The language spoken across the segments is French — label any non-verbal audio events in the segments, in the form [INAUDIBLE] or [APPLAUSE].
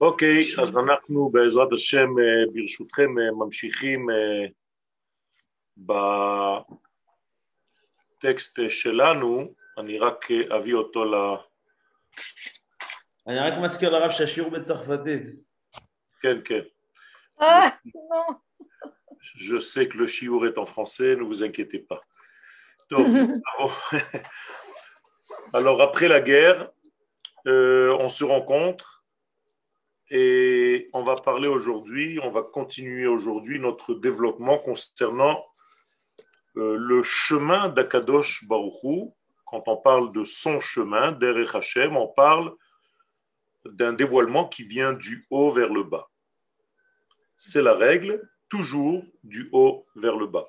אוקיי, אז אנחנו בעזרת השם, ברשותכם, ממשיכים בטקסט שלנו, אני רק אביא אותו ל... אני רק מזכיר לרב שהשיעור בצרפתית. כן, כן. Ah, non. Je sais que le chiour est en français, ne vous inquiétez pas. [LAUGHS] Donc, [LAUGHS] alors, après la guerre, euh, on se rencontre et on va parler aujourd'hui, on va continuer aujourd'hui notre développement concernant euh, le chemin d'Akadosh Baruchou. Quand on parle de son chemin, d'Erech Hashem, on parle d'un dévoilement qui vient du haut vers le bas. C'est la règle, toujours du haut vers le bas.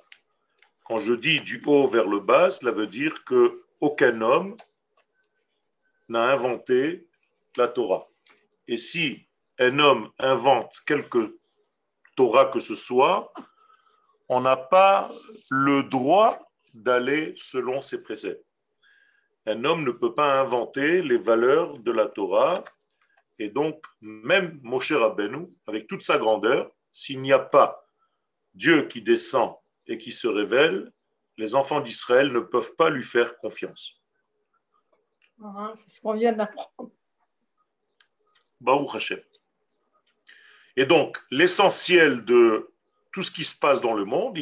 Quand je dis du haut vers le bas, cela veut dire que aucun homme n'a inventé la Torah. Et si un homme invente quelque Torah que ce soit, on n'a pas le droit d'aller selon ses préceptes. Un homme ne peut pas inventer les valeurs de la Torah. Et donc, même Moshe Rabbeinu, avec toute sa grandeur, s'il n'y a pas Dieu qui descend et qui se révèle, les enfants d'Israël ne peuvent pas lui faire confiance. Ah, C'est ce qu'on vient d'apprendre. Baruch Hashem. Et donc, l'essentiel de tout ce qui se passe dans le monde,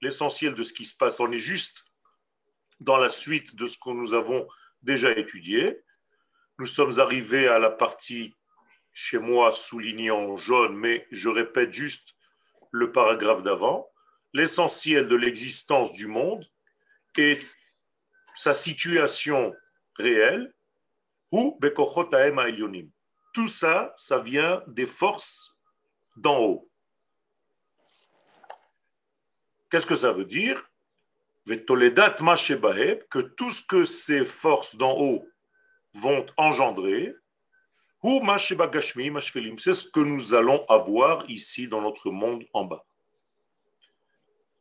l'essentiel de ce qui se passe, on est juste dans la suite de ce que nous avons déjà étudié. Nous sommes arrivés à la partie chez moi soulignée en jaune, mais je répète juste le paragraphe d'avant. L'essentiel de l'existence du monde est sa situation réelle ou Bekochot Ha'elyonim. Tout ça, ça vient des forces d'en haut. Qu'est-ce que ça veut dire? Que tout ce que ces forces d'en haut vont engendrer, c'est ce que nous allons avoir ici dans notre monde en bas.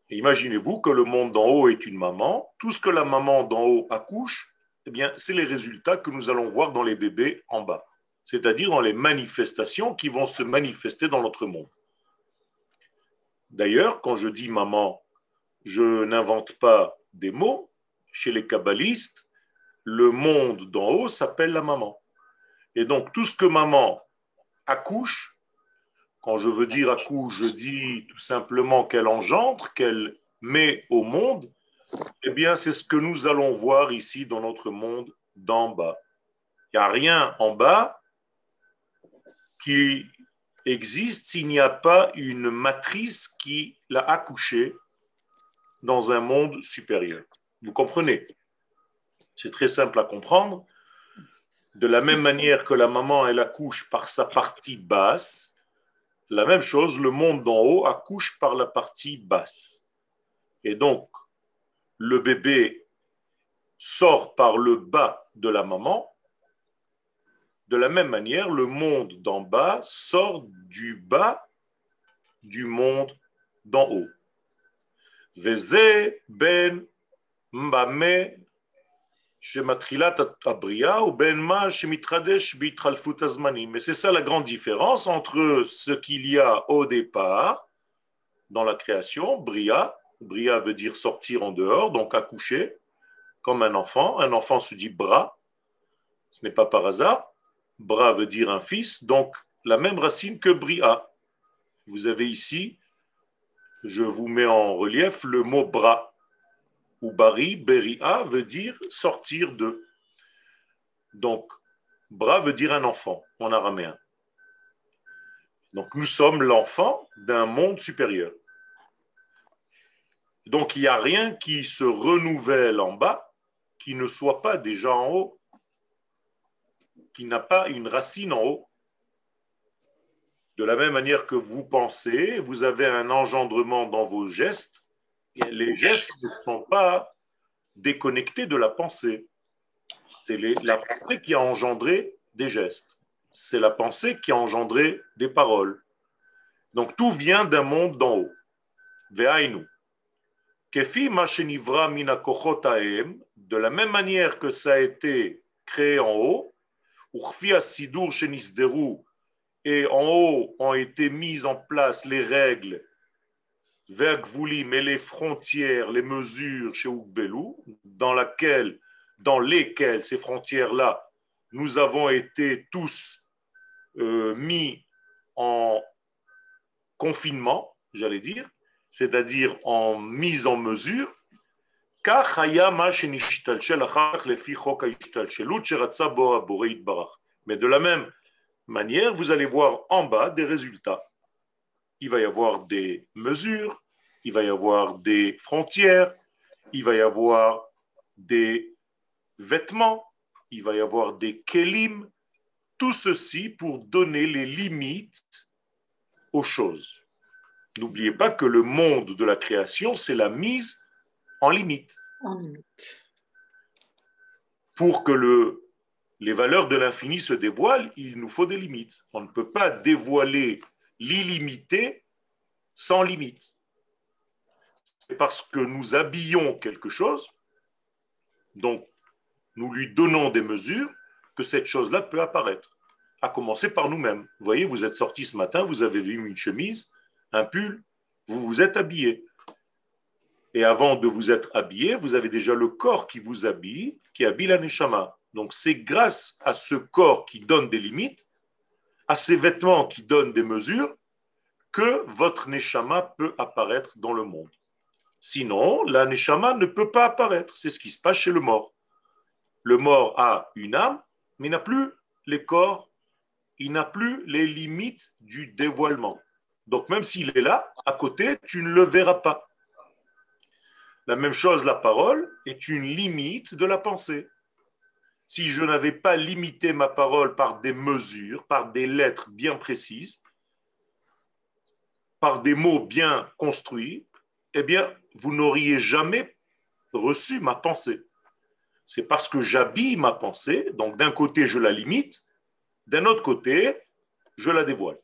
Imaginez-vous que le monde d'en haut est une maman, tout ce que la maman d'en haut accouche, eh bien, c'est les résultats que nous allons voir dans les bébés en bas, c'est-à-dire dans les manifestations qui vont se manifester dans notre monde. D'ailleurs, quand je dis maman, je n'invente pas des mots. Chez les kabbalistes, le monde d'en haut s'appelle la maman. Et donc, tout ce que maman accouche, quand je veux dire accouche, je dis tout simplement qu'elle engendre, qu'elle met au monde, eh bien, c'est ce que nous allons voir ici dans notre monde d'en bas. Il n'y a rien en bas qui existe s'il n'y a pas une matrice qui l'a accouché dans un monde supérieur. Vous comprenez? C'est très simple à comprendre. De la même manière que la maman, elle accouche par sa partie basse, la même chose, le monde d'en haut accouche par la partie basse. Et donc, le bébé sort par le bas de la maman. De la même manière, le monde d'en bas sort du bas du monde d'en haut. Veze ben mbame shematrilat abria ou ben ma shemitradesh bitralfut azmanim. Et c'est ça la grande différence entre ce qu'il y a au départ dans la création, bria. Bria veut dire sortir en dehors, donc accoucher, comme un enfant. Un enfant se dit bras. Ce n'est pas par hasard. Bras veut dire un fils, donc la même racine que bria. Vous avez ici je vous mets en relief le mot bras, ou bari, beria, veut dire sortir de. Donc, bras veut dire un enfant en araméen. Donc, nous sommes l'enfant d'un monde supérieur. Donc, il n'y a rien qui se renouvelle en bas qui ne soit pas déjà en haut, qui n'a pas une racine en haut. De la même manière que vous pensez, vous avez un engendrement dans vos gestes. Les gestes ne sont pas déconnectés de la pensée. C'est la pensée qui a engendré des gestes. C'est la pensée qui a engendré des paroles. Donc tout vient d'un monde d'en haut. Ve'ainu. Kefi de la même manière que ça a été créé en haut, et en haut ont été mises en place les règles, Vergvulim et les frontières, les mesures chez Ugbelu, dans, laquelle, dans lesquelles ces frontières-là, nous avons été tous euh, mis en confinement, j'allais dire, c'est-à-dire en mise en mesure, mais de la même manière, vous allez voir en bas des résultats. Il va y avoir des mesures, il va y avoir des frontières, il va y avoir des vêtements, il va y avoir des kelim, tout ceci pour donner les limites aux choses. N'oubliez pas que le monde de la création, c'est la mise en limite. Pour que le, les valeurs de l'infini se dévoilent, il nous faut des limites. On ne peut pas dévoiler l'illimité sans limite. C'est parce que nous habillons quelque chose, donc nous lui donnons des mesures, que cette chose-là peut apparaître, à commencer par nous-mêmes. Vous voyez, vous êtes sorti ce matin, vous avez vu une chemise, un pull, vous vous êtes habillé. Et avant de vous être habillé, vous avez déjà le corps qui vous habille, qui habille la neshama. Donc c'est grâce à ce corps qui donne des limites, à ces vêtements qui donnent des mesures, que votre neshama peut apparaître dans le monde. Sinon, la neshama ne peut pas apparaître. C'est ce qui se passe chez le mort. Le mort a une âme, mais il n'a plus les corps, il n'a plus les limites du dévoilement. Donc même s'il est là, à côté, tu ne le verras pas. La même chose, la parole est une limite de la pensée. Si je n'avais pas limité ma parole par des mesures, par des lettres bien précises, par des mots bien construits, eh bien, vous n'auriez jamais reçu ma pensée. C'est parce que j'habille ma pensée, donc d'un côté je la limite, d'un autre côté je la dévoile.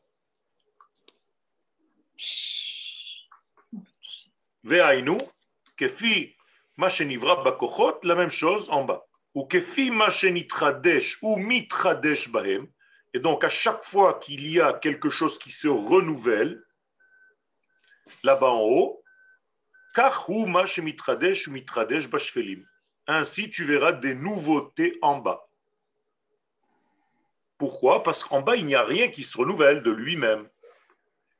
Kefi machenivra bakochot, la même chose en bas. Ou kefi machenitradesh ou mitradesh bahem. Et donc à chaque fois qu'il y a quelque chose qui se renouvelle, là-bas en haut, ainsi, tu verras des nouveautés en bas. Pourquoi? Parce qu'en bas, il n'y a rien qui se renouvelle de lui-même.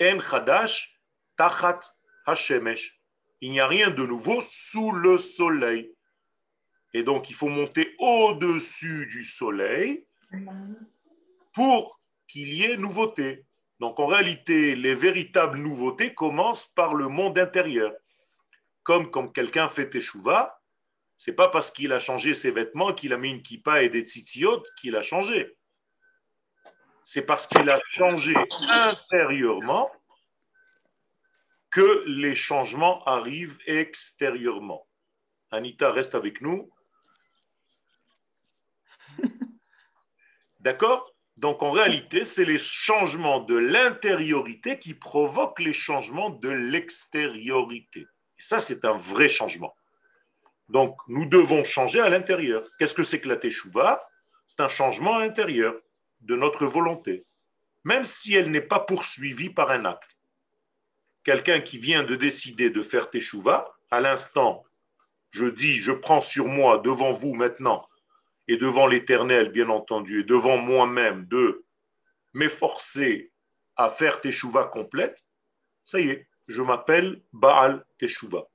En chadash tachat hashemesh. Il n'y a rien de nouveau sous le soleil. Et donc, il faut monter au-dessus du soleil pour qu'il y ait nouveauté. Donc, en réalité, les véritables nouveautés commencent par le monde intérieur comme quand quelqu'un fait teshuva, c'est pas parce qu'il a changé ses vêtements, qu'il a mis une kippa et des tzitziot qu'il a changé. C'est parce qu'il a changé intérieurement que les changements arrivent extérieurement. Anita, reste avec nous. D'accord? Donc en réalité, c'est les changements de l'intériorité qui provoquent les changements de l'extériorité. Et ça, c'est un vrai changement. Donc, nous devons changer à l'intérieur. Qu'est-ce que c'est que la teshuva? C'est un changement intérieur de notre volonté, même si elle n'est pas poursuivie par un acte. Quelqu'un qui vient de décider de faire teshuva, à l'instant, je dis, je prends sur moi, devant vous maintenant, et devant l'Éternel, bien entendu, et devant moi-même, de m'efforcer à faire teshuva complète, ça y est, je m'appelle Baal Teshuvah.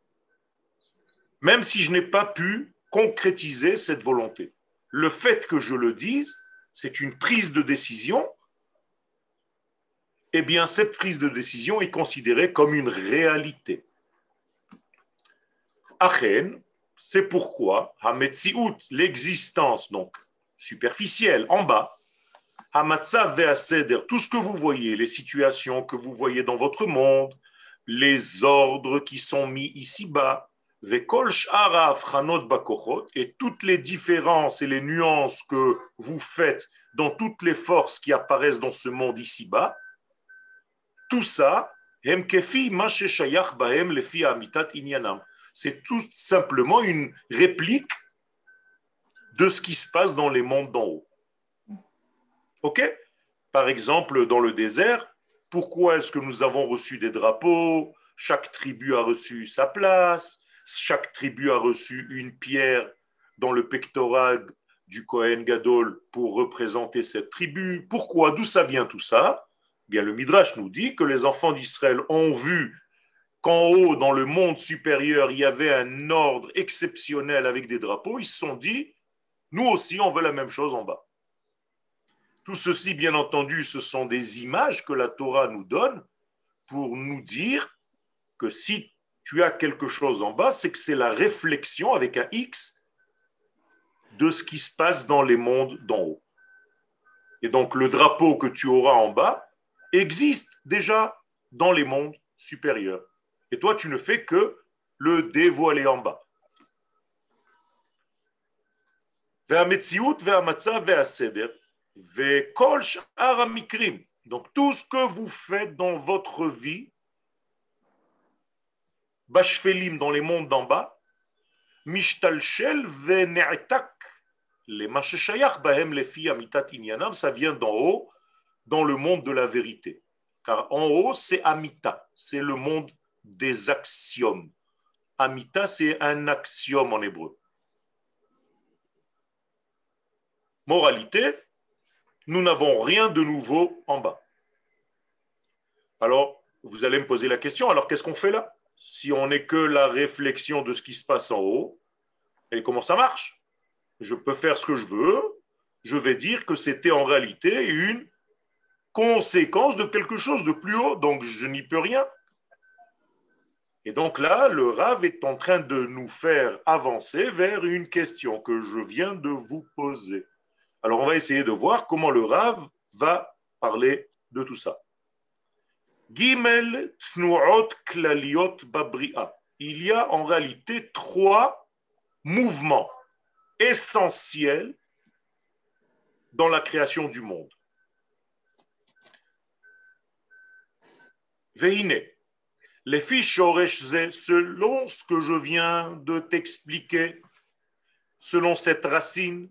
Même si je n'ai pas pu concrétiser cette volonté. Le fait que je le dise, c'est une prise de décision. Eh bien, cette prise de décision est considérée comme une réalité. Achen, c'est pourquoi Hametziut, l'existence donc superficielle, en bas, Hamatzav Ve'aseder, tout ce que vous voyez, les situations que vous voyez dans votre monde, les ordres qui sont mis ici-bas, et toutes les différences et les nuances que vous faites dans toutes les forces qui apparaissent dans ce monde ici-bas, tout ça, c'est tout simplement une réplique de ce qui se passe dans les mondes d'en haut. Ok? Par exemple, dans le désert, pourquoi est-ce que nous avons reçu des drapeaux? Chaque tribu a reçu sa place, chaque tribu a reçu une pierre dans le pectoral du Kohen Gadol pour représenter cette tribu. Pourquoi? D'où ça vient tout ça? Le Midrash nous dit que les enfants d'Israël ont vu qu'en haut, dans le monde supérieur, il y avait un ordre exceptionnel avec des drapeaux. Ils se sont dit, nous aussi, on veut la même chose en bas. Tout ceci, bien entendu, ce sont des images que la Torah nous donne pour nous dire que si tu as quelque chose en bas, c'est que c'est la réflexion avec un X de ce qui se passe dans les mondes d'en haut. Et donc le drapeau que tu auras en bas existe déjà dans les mondes supérieurs. Et toi, tu ne fais que le dévoiler en bas. Donc tout ce que vous faites dans votre vie, Bashfelim dans les mondes d'en bas, Mishtalshel les bahem les ça vient d'en haut, dans le monde de la vérité. Car en haut, c'est amita, c'est le monde des axiomes. Amita, c'est un axiome en hébreu. Moralité, nous n'avons rien de nouveau en bas. Alors, vous allez me poser la question, alors qu'est-ce qu'on fait là? Si on n'est que la réflexion de ce qui se passe en haut, et comment ça marche? Je peux faire ce que je veux, je vais dire que c'était en réalité une conséquence de quelque chose de plus haut, donc je n'y peux rien. Et donc là, le Rav est en train de nous faire avancer vers une question que je viens de vous poser. Alors on va essayer de voir comment le Rav va parler de tout ça. Gimel Tnuot Klaliot. Il y a en réalité trois mouvements essentiel dans la création du monde. Veine, les fiches selon ce que je viens de t'expliquer, selon cette racine,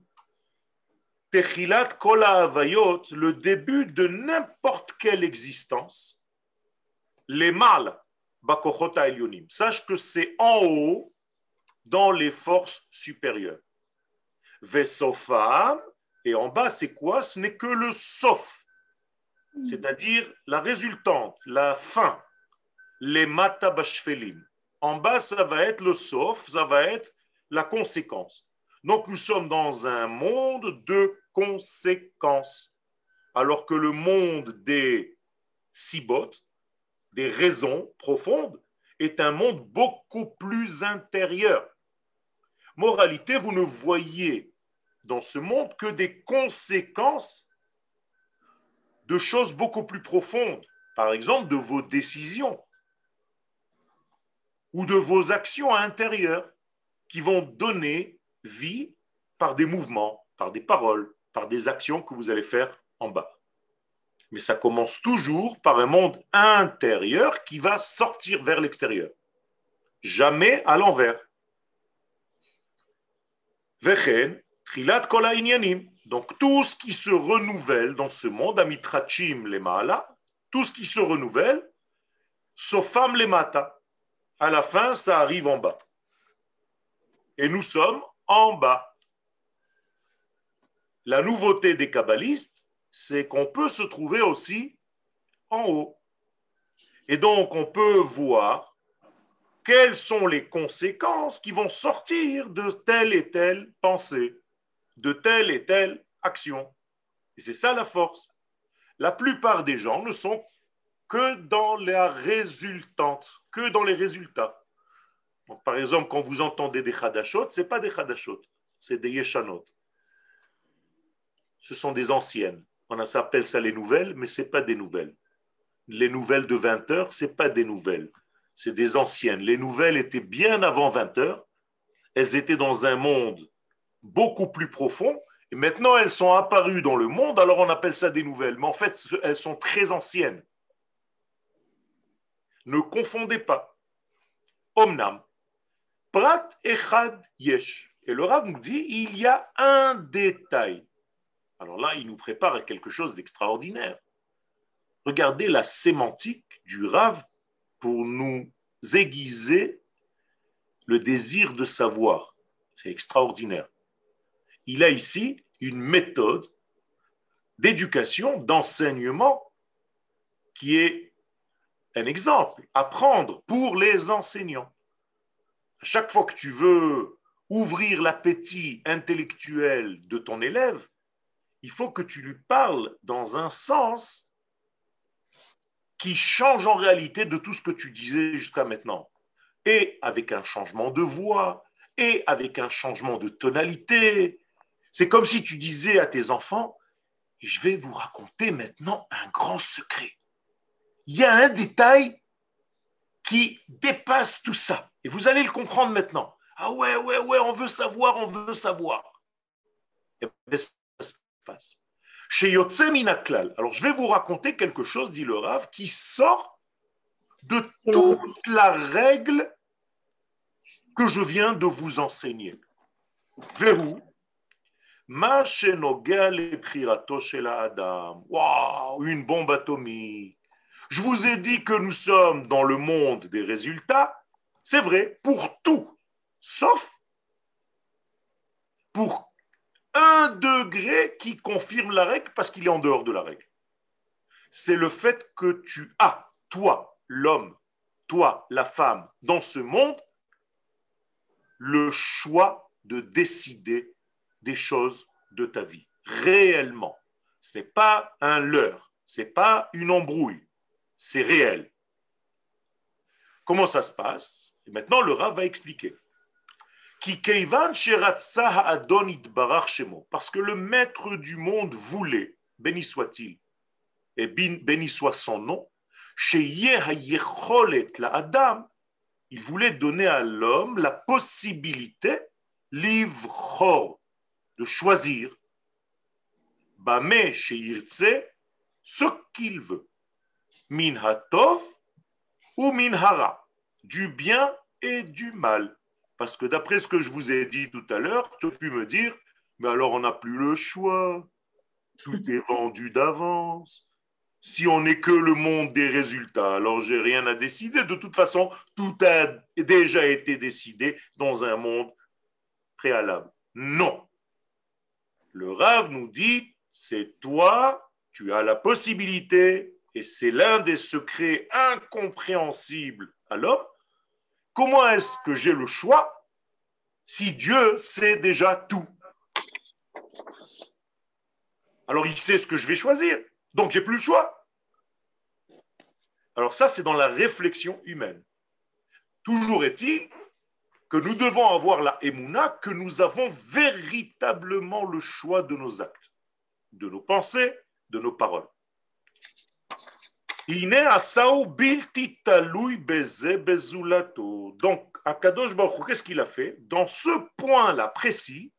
Techilat Kola Avayot, le début de n'importe quelle existence, les mâles, Bakochota. Sache que c'est en haut dans les forces supérieures. Vesofam, et en bas, c'est quoi? Ce n'est que le sauf, c'est-à-dire la résultante, la fin, les matabashfelim. En bas, ça va être le sauf, ça va être la conséquence. Donc nous sommes dans un monde de conséquences, alors que le monde des sibotes, des raisons profondes, est un monde beaucoup plus intérieur. Moralité, vous ne voyez dans ce monde que des conséquences de choses beaucoup plus profondes, par exemple de vos décisions ou de vos actions intérieures qui vont donner vie par des mouvements, par des paroles, par des actions que vous allez faire en bas. Mais ça commence toujours par un monde intérieur qui va sortir vers l'extérieur. Jamais à l'envers. Donc tout ce qui se renouvelle dans ce monde, amitrachim les maala, tout ce qui se renouvelle, sofam les mata. À la fin, ça arrive en bas. Et nous sommes en bas. La nouveauté des kabbalistes, c'est qu'on peut se trouver aussi en haut. Et donc, on peut voir quelles sont les conséquences qui vont sortir de telle et telle pensée de telle et telle action. Et c'est ça la force. La plupart des gens ne sont que dans la résultante, que dans les résultats. par exemple, quand vous entendez des hadashot, ce n'est pas des hadashot, c'est des yeshanot. Ce sont des anciennes. On s'appelle ça les nouvelles, mais ce n'est pas des nouvelles. Les nouvelles de 20 heures, ce n'est pas des nouvelles. C'est des anciennes. Les nouvelles étaient bien avant 20 heures. Elles étaient dans un monde beaucoup plus profond. Et maintenant, elles sont apparues dans le monde, alors on appelle ça des nouvelles. Mais en fait, elles sont très anciennes. Ne confondez pas. Omnam. Prat echad yesh. Et le Rav nous dit, il y a un détail. Alors là, il nous prépare à quelque chose d'extraordinaire. Regardez la sémantique du Rav pour nous aiguiser le désir de savoir. C'est extraordinaire. Il a ici une méthode d'éducation, d'enseignement qui est un exemple à prendre pour les enseignants. Chaque fois que tu veux ouvrir l'appétit intellectuel de ton élève, il faut que tu lui parles dans un sens qui change en réalité de tout ce que tu disais jusqu'à maintenant. Et avec un changement de voix, et avec un changement de tonalité. C'est comme si tu disais à tes enfants, je vais vous raconter maintenant un grand secret. Il y a un détail qui dépasse tout ça. Et vous allez le comprendre maintenant. Ah ouais, ouais, ouais, on veut savoir, on veut savoir. Et ça se passe. Chez Yotse Minaklal. Alors, je vais vous raconter quelque chose, dit le Rav, qui sort de toute la règle que je viens de vous enseigner. Verrou. Ma Adam. Waouh, une bombe atomique. Je vous ai dit que nous sommes dans le monde des résultats. C'est vrai, pour tout, sauf pour un degré qui confirme la règle parce qu'il est en dehors de la règle. C'est le fait que tu as, toi, l'homme, toi, la femme, dans ce monde, le choix de décider des choses de ta vie, réellement. Ce n'est pas un leurre, ce n'est pas une embrouille, c'est réel. Comment ça se passe? Maintenant, le rat va expliquer. Parce que le maître du monde voulait, béni soit-il, et béni soit son nom, Adam, il voulait donner à l'homme la possibilité, livre de choisir, bame sheirtse, ce qu'il veut, min hatov ou min hara, du bien et du mal. Parce que d'après ce que je vous ai dit tout à l'heure, tu peux me dire, mais alors on n'a plus le choix. Tout est [LAUGHS] vendu d'avance. Si on n'est que le monde des résultats, alors j'ai rien à décider. De toute façon, tout a déjà été décidé dans un monde préalable. Non. Le Rav nous dit, c'est toi, tu as la possibilité, et c'est l'un des secrets incompréhensibles à l'homme, Comment est-ce que j'ai le choix si Dieu sait déjà tout? Alors il sait ce que je vais choisir, donc j'ai plus le choix. Alors ça, c'est dans la réflexion humaine. Toujours est-il que nous devons avoir la émouna, que nous avons véritablement le choix de nos actes, de nos pensées, de nos paroles. Donc, Akadosh Baruch qu'est-ce qu'il a fait? Dans ce point-là précis,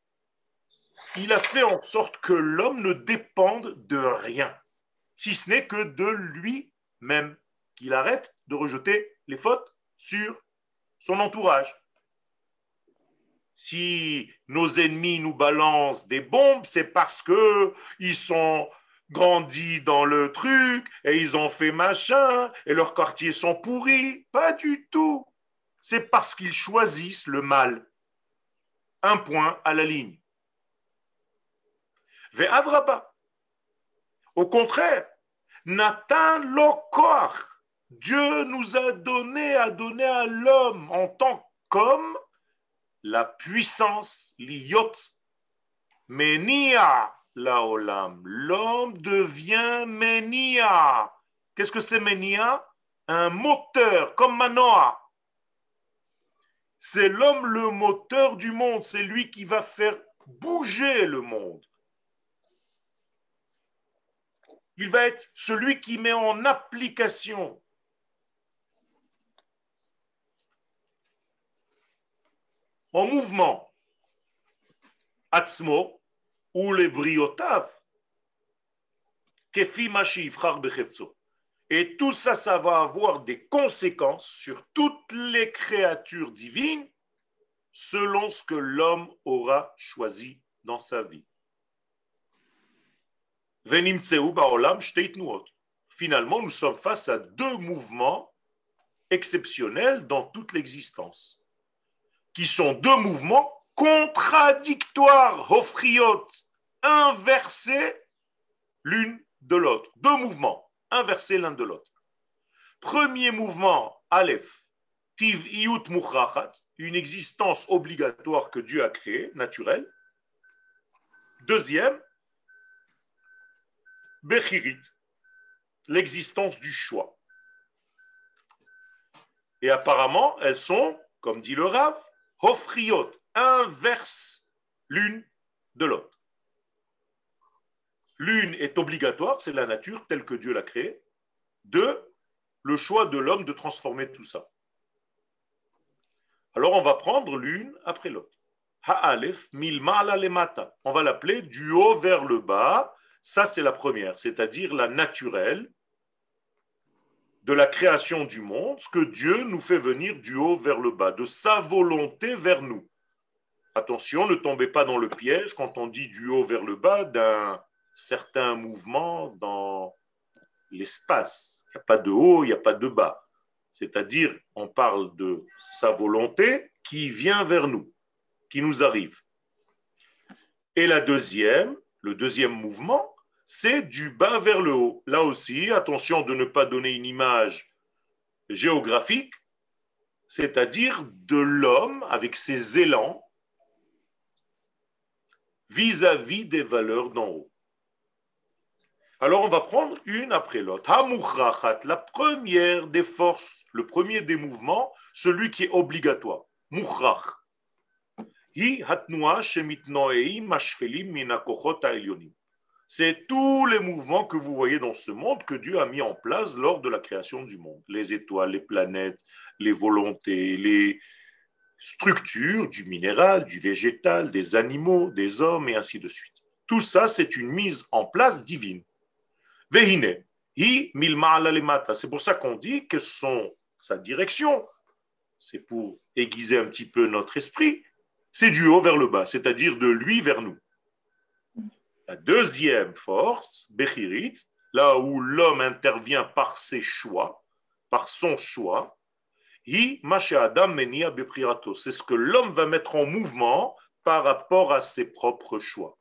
il a fait en sorte que l'homme ne dépende de rien, si ce n'est que de lui-même, qu'il arrête de rejeter les fautes sur son entourage. Si nos ennemis nous balancent des bombes, c'est parce que ils sont grandi dans le truc et ils ont fait machin et leurs quartiers sont pourris. Pas du tout. C'est parce qu'ils choisissent le mal. Un point à la ligne. Ve'adraba. Au contraire, Nathan Lokor, Dieu nous a donné, a donné à l'homme en tant qu'homme la puissance, l'iot, menia, laolam. L'homme devient Menia. Qu'est-ce que c'est Menia? Un moteur, comme Manoa. C'est l'homme le moteur du monde. C'est lui qui va faire bouger le monde. Il va être celui qui met en application en mouvement Atzmo, ou les briotav, et tout ça, ça va avoir des conséquences sur toutes les créatures divines selon ce que l'homme aura choisi dans sa vie. Finalement, nous sommes face à deux mouvements exceptionnels dans toute l'existence, qui sont deux mouvements contradictoires, hofriot, inversés l'une de l'autre. Deux mouvements inversés l'un de l'autre. Premier mouvement, Aleph, Tiv Iyut Mukhrachat, une existence obligatoire que Dieu a créée, naturelle. Deuxième, Bechirit, l'existence du choix. Et apparemment, elles sont, comme dit le Rav, Hofriot, inverses l'une de l'autre. L'une est obligatoire, c'est la nature telle que Dieu l'a créée. Deux, le choix de l'homme de transformer tout ça. Alors on va prendre l'une après l'autre. Ha'alef milmala lemata. On va l'appeler du haut vers le bas. Ça, c'est la première, c'est-à-dire la naturelle de la création du monde, ce que Dieu nous fait venir du haut vers le bas, de sa volonté vers nous. Attention, ne tombez pas dans le piège quand on dit du haut vers le bas d'un certain mouvement dans l'espace. Il n'y a pas de haut, il n'y a pas de bas. C'est-à-dire, on parle de sa volonté qui vient vers nous, qui nous arrive. Et la deuxième, le deuxième mouvement, c'est du bas vers le haut. Là aussi, attention de ne pas donner une image géographique, c'est-à-dire de l'homme avec ses élans vis-à-vis des valeurs d'en haut. Alors on va prendre une après l'autre. la première des forces, le premier des mouvements, celui qui est obligatoire. Mukhrach. C'est tous les mouvements que vous voyez dans ce monde que Dieu a mis en place lors de la création du monde. Les étoiles, les planètes, les volontés, les structures du minéral, du végétal, des animaux, des hommes et ainsi de suite. Tout ça, c'est une mise en place divine. C'est pour ça qu'on dit que son, sa direction, c'est pour aiguiser un petit peu notre esprit, c'est du haut vers le bas, c'est-à-dire de lui vers nous. La deuxième force, Bechirit, là où l'homme intervient par ses choix, par son choix, c'est ce que l'homme va mettre en mouvement par rapport à ses propres choix.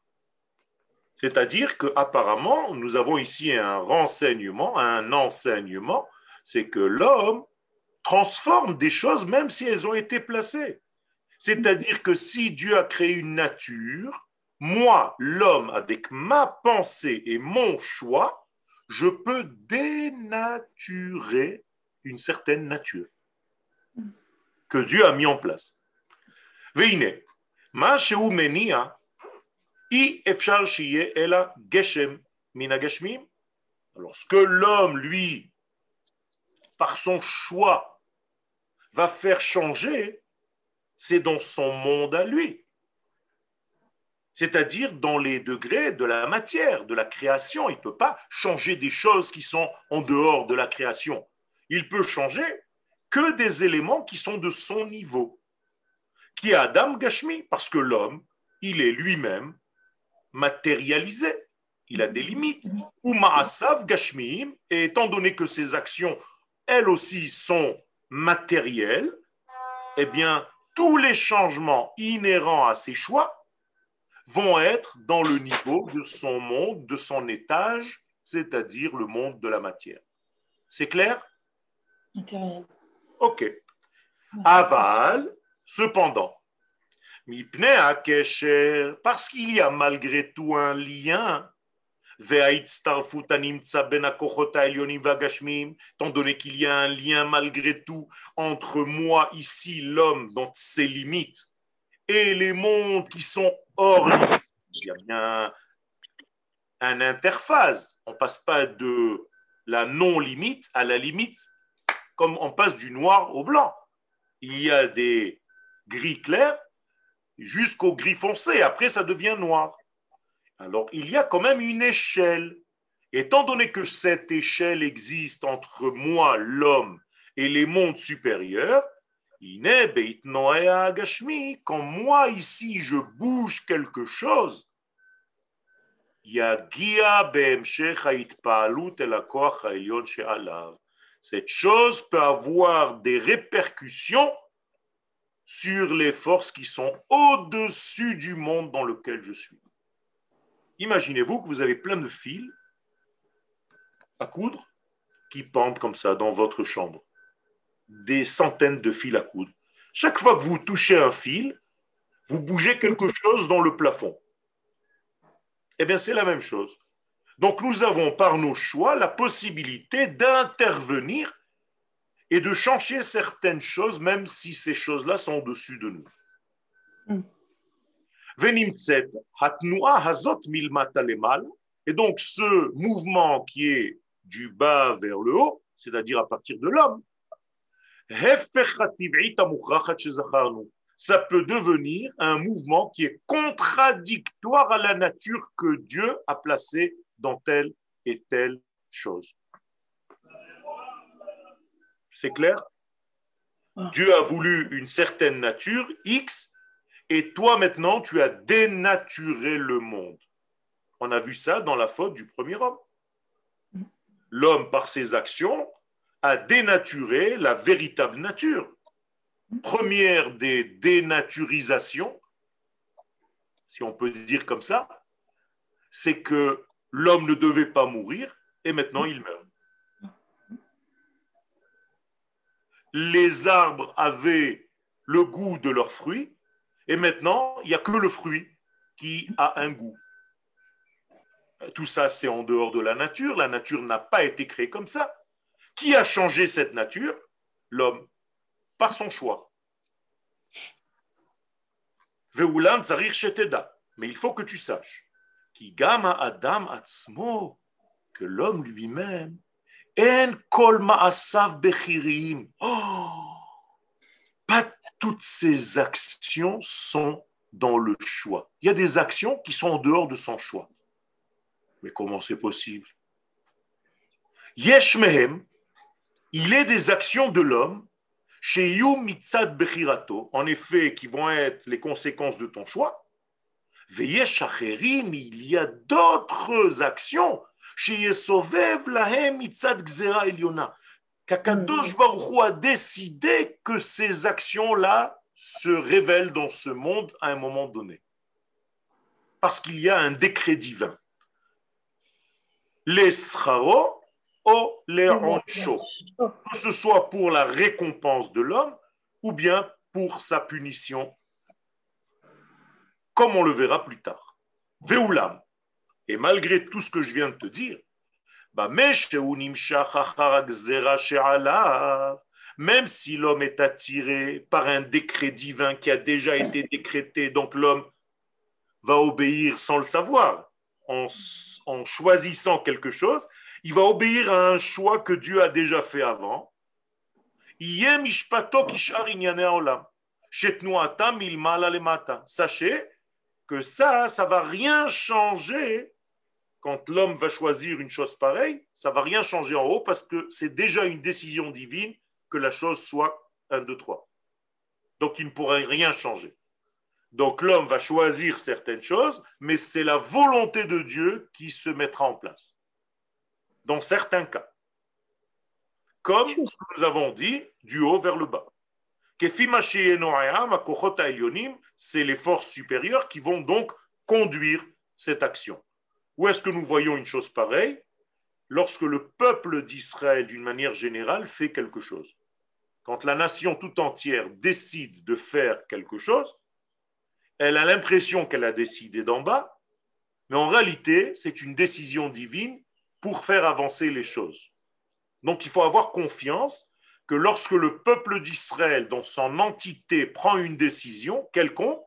C'est-à-dire qu'apparemment, nous avons ici un renseignement, un enseignement, c'est que l'homme transforme des choses même si elles ont été placées. C'est-à-dire que si Dieu a créé une nature, moi, l'homme, avec ma pensée et mon choix, je peux dénaturer une certaine nature que Dieu a mis en place. Veine, ma menia alors, ce que l'homme, lui, par son choix, va faire changer, c'est dans son monde à lui. C'est-à-dire dans les degrés de la matière, de la création. Il ne peut pas changer des choses qui sont en dehors de la création. Il peut changer que des éléments qui sont de son niveau. Qui est Adam Gashmi, parce que l'homme, il est lui-même matérialisé. Il a des limites. Ou ma'asav gashmiim, et étant donné que ces actions, elles aussi, sont matérielles, eh bien, tous les changements inhérents à ces choix vont être dans le niveau de son monde, de son étage, c'est-à-dire le monde de la matière. C'est clair? Ok. Aval, cependant, parce qu'il y a malgré tout un lien, étant donné qu'il y a un lien malgré tout entre moi, ici, l'homme, dans ses limites, et les mondes qui sont limite. Il y a bien un interface. On passe pas de la non-limite à la limite, comme on passe du noir au blanc. Il y a des gris clairs jusqu'au gris foncé. Après, ça devient noir. Alors, il y a quand même une échelle. Étant donné que cette échelle existe entre moi, l'homme, et les mondes supérieurs, quand moi ici je bouge quelque chose, cette chose peut avoir des répercussions sur les forces qui sont au-dessus du monde dans lequel je suis. Imaginez-vous que vous avez plein de fils à coudre qui pendent comme ça dans votre chambre des centaines de fils à coudre. Chaque fois que vous touchez un fil, vous bougez quelque chose dans le plafond. Eh bien, c'est la même chose. Donc, nous avons par nos choix la possibilité d'intervenir et de changer certaines choses, même si ces choses-là sont au-dessus de nous. Mm. Et donc, ce mouvement qui est du bas vers le haut, c'est-à-dire à partir de l'homme, ça peut devenir un mouvement qui est contradictoire à la nature que Dieu a placée dans telle et telle chose. C'est clair? Dieu a voulu une certaine nature, X, et toi maintenant, tu as dénaturé le monde. On a vu ça dans la faute du premier homme. L'homme, par ses actions, a dénaturé la véritable nature. Première des dénaturisations, si on peut dire comme ça, c'est que l'homme ne devait pas mourir et maintenant il meurt. Les arbres avaient le goût de leurs fruits et maintenant il n'y a que le fruit qui a un goût. Tout ça, c'est en dehors de la nature. La nature n'a pas été créée comme ça. Qui a changé cette nature? L'homme, par son choix. Mais il faut que tu saches qui gama adam atzmo, que l'homme lui-même, en kol ma'asav bechirim. Oh, pas toutes ces actions sont dans le choix. Il y a des actions qui sont en dehors de son choix. Mais comment c'est possible? Yesh mehem, il est des actions de l'homme, chez Yum mitzad bechirato, en effet, qui vont être les conséquences de ton choix. Veyesh acherim, il y a d'autres actions, chez Yesovev lahem mitzad gzera eliona, qu'Akadosh Baruch Hu a décidé que ces actions-là se révèlent dans ce monde à un moment donné. Parce qu'il y a un décret divin. Les scharo Que ce soit pour la récompense de l'homme ou bien pour sa punition, comme on le verra plus tard. Veulam. Et malgré tout ce que je viens de te dire, bah, même si l'homme est attiré par un décret divin qui a déjà été décrété, donc l'homme va obéir sans le savoir, en, en choisissant quelque chose, il va obéir à un choix que Dieu a déjà fait avant. Sachez que ça, ça va rien changer quand l'homme va choisir une chose pareille, ça va rien changer en haut parce que c'est déjà une décision divine que la chose soit 1, 2, 3. Donc il ne pourrait rien changer. Donc l'homme va choisir certaines choses, mais c'est la volonté de Dieu qui se mettra en place. Dans certains cas. Comme ce que nous avons dit, du haut vers le bas. C'est les forces supérieures qui vont donc conduire cette action. Où est-ce que nous voyons une chose pareille Lorsque le peuple d'Israël, d'une manière générale, fait quelque chose? Quand la nation tout entière décide de faire quelque chose, elle a l'impression qu'elle a décidé d'en bas, mais en réalité, c'est une décision divine pour faire avancer les choses. Donc il faut avoir confiance que lorsque le peuple d'Israël, dans son entité, prend une décision quelconque,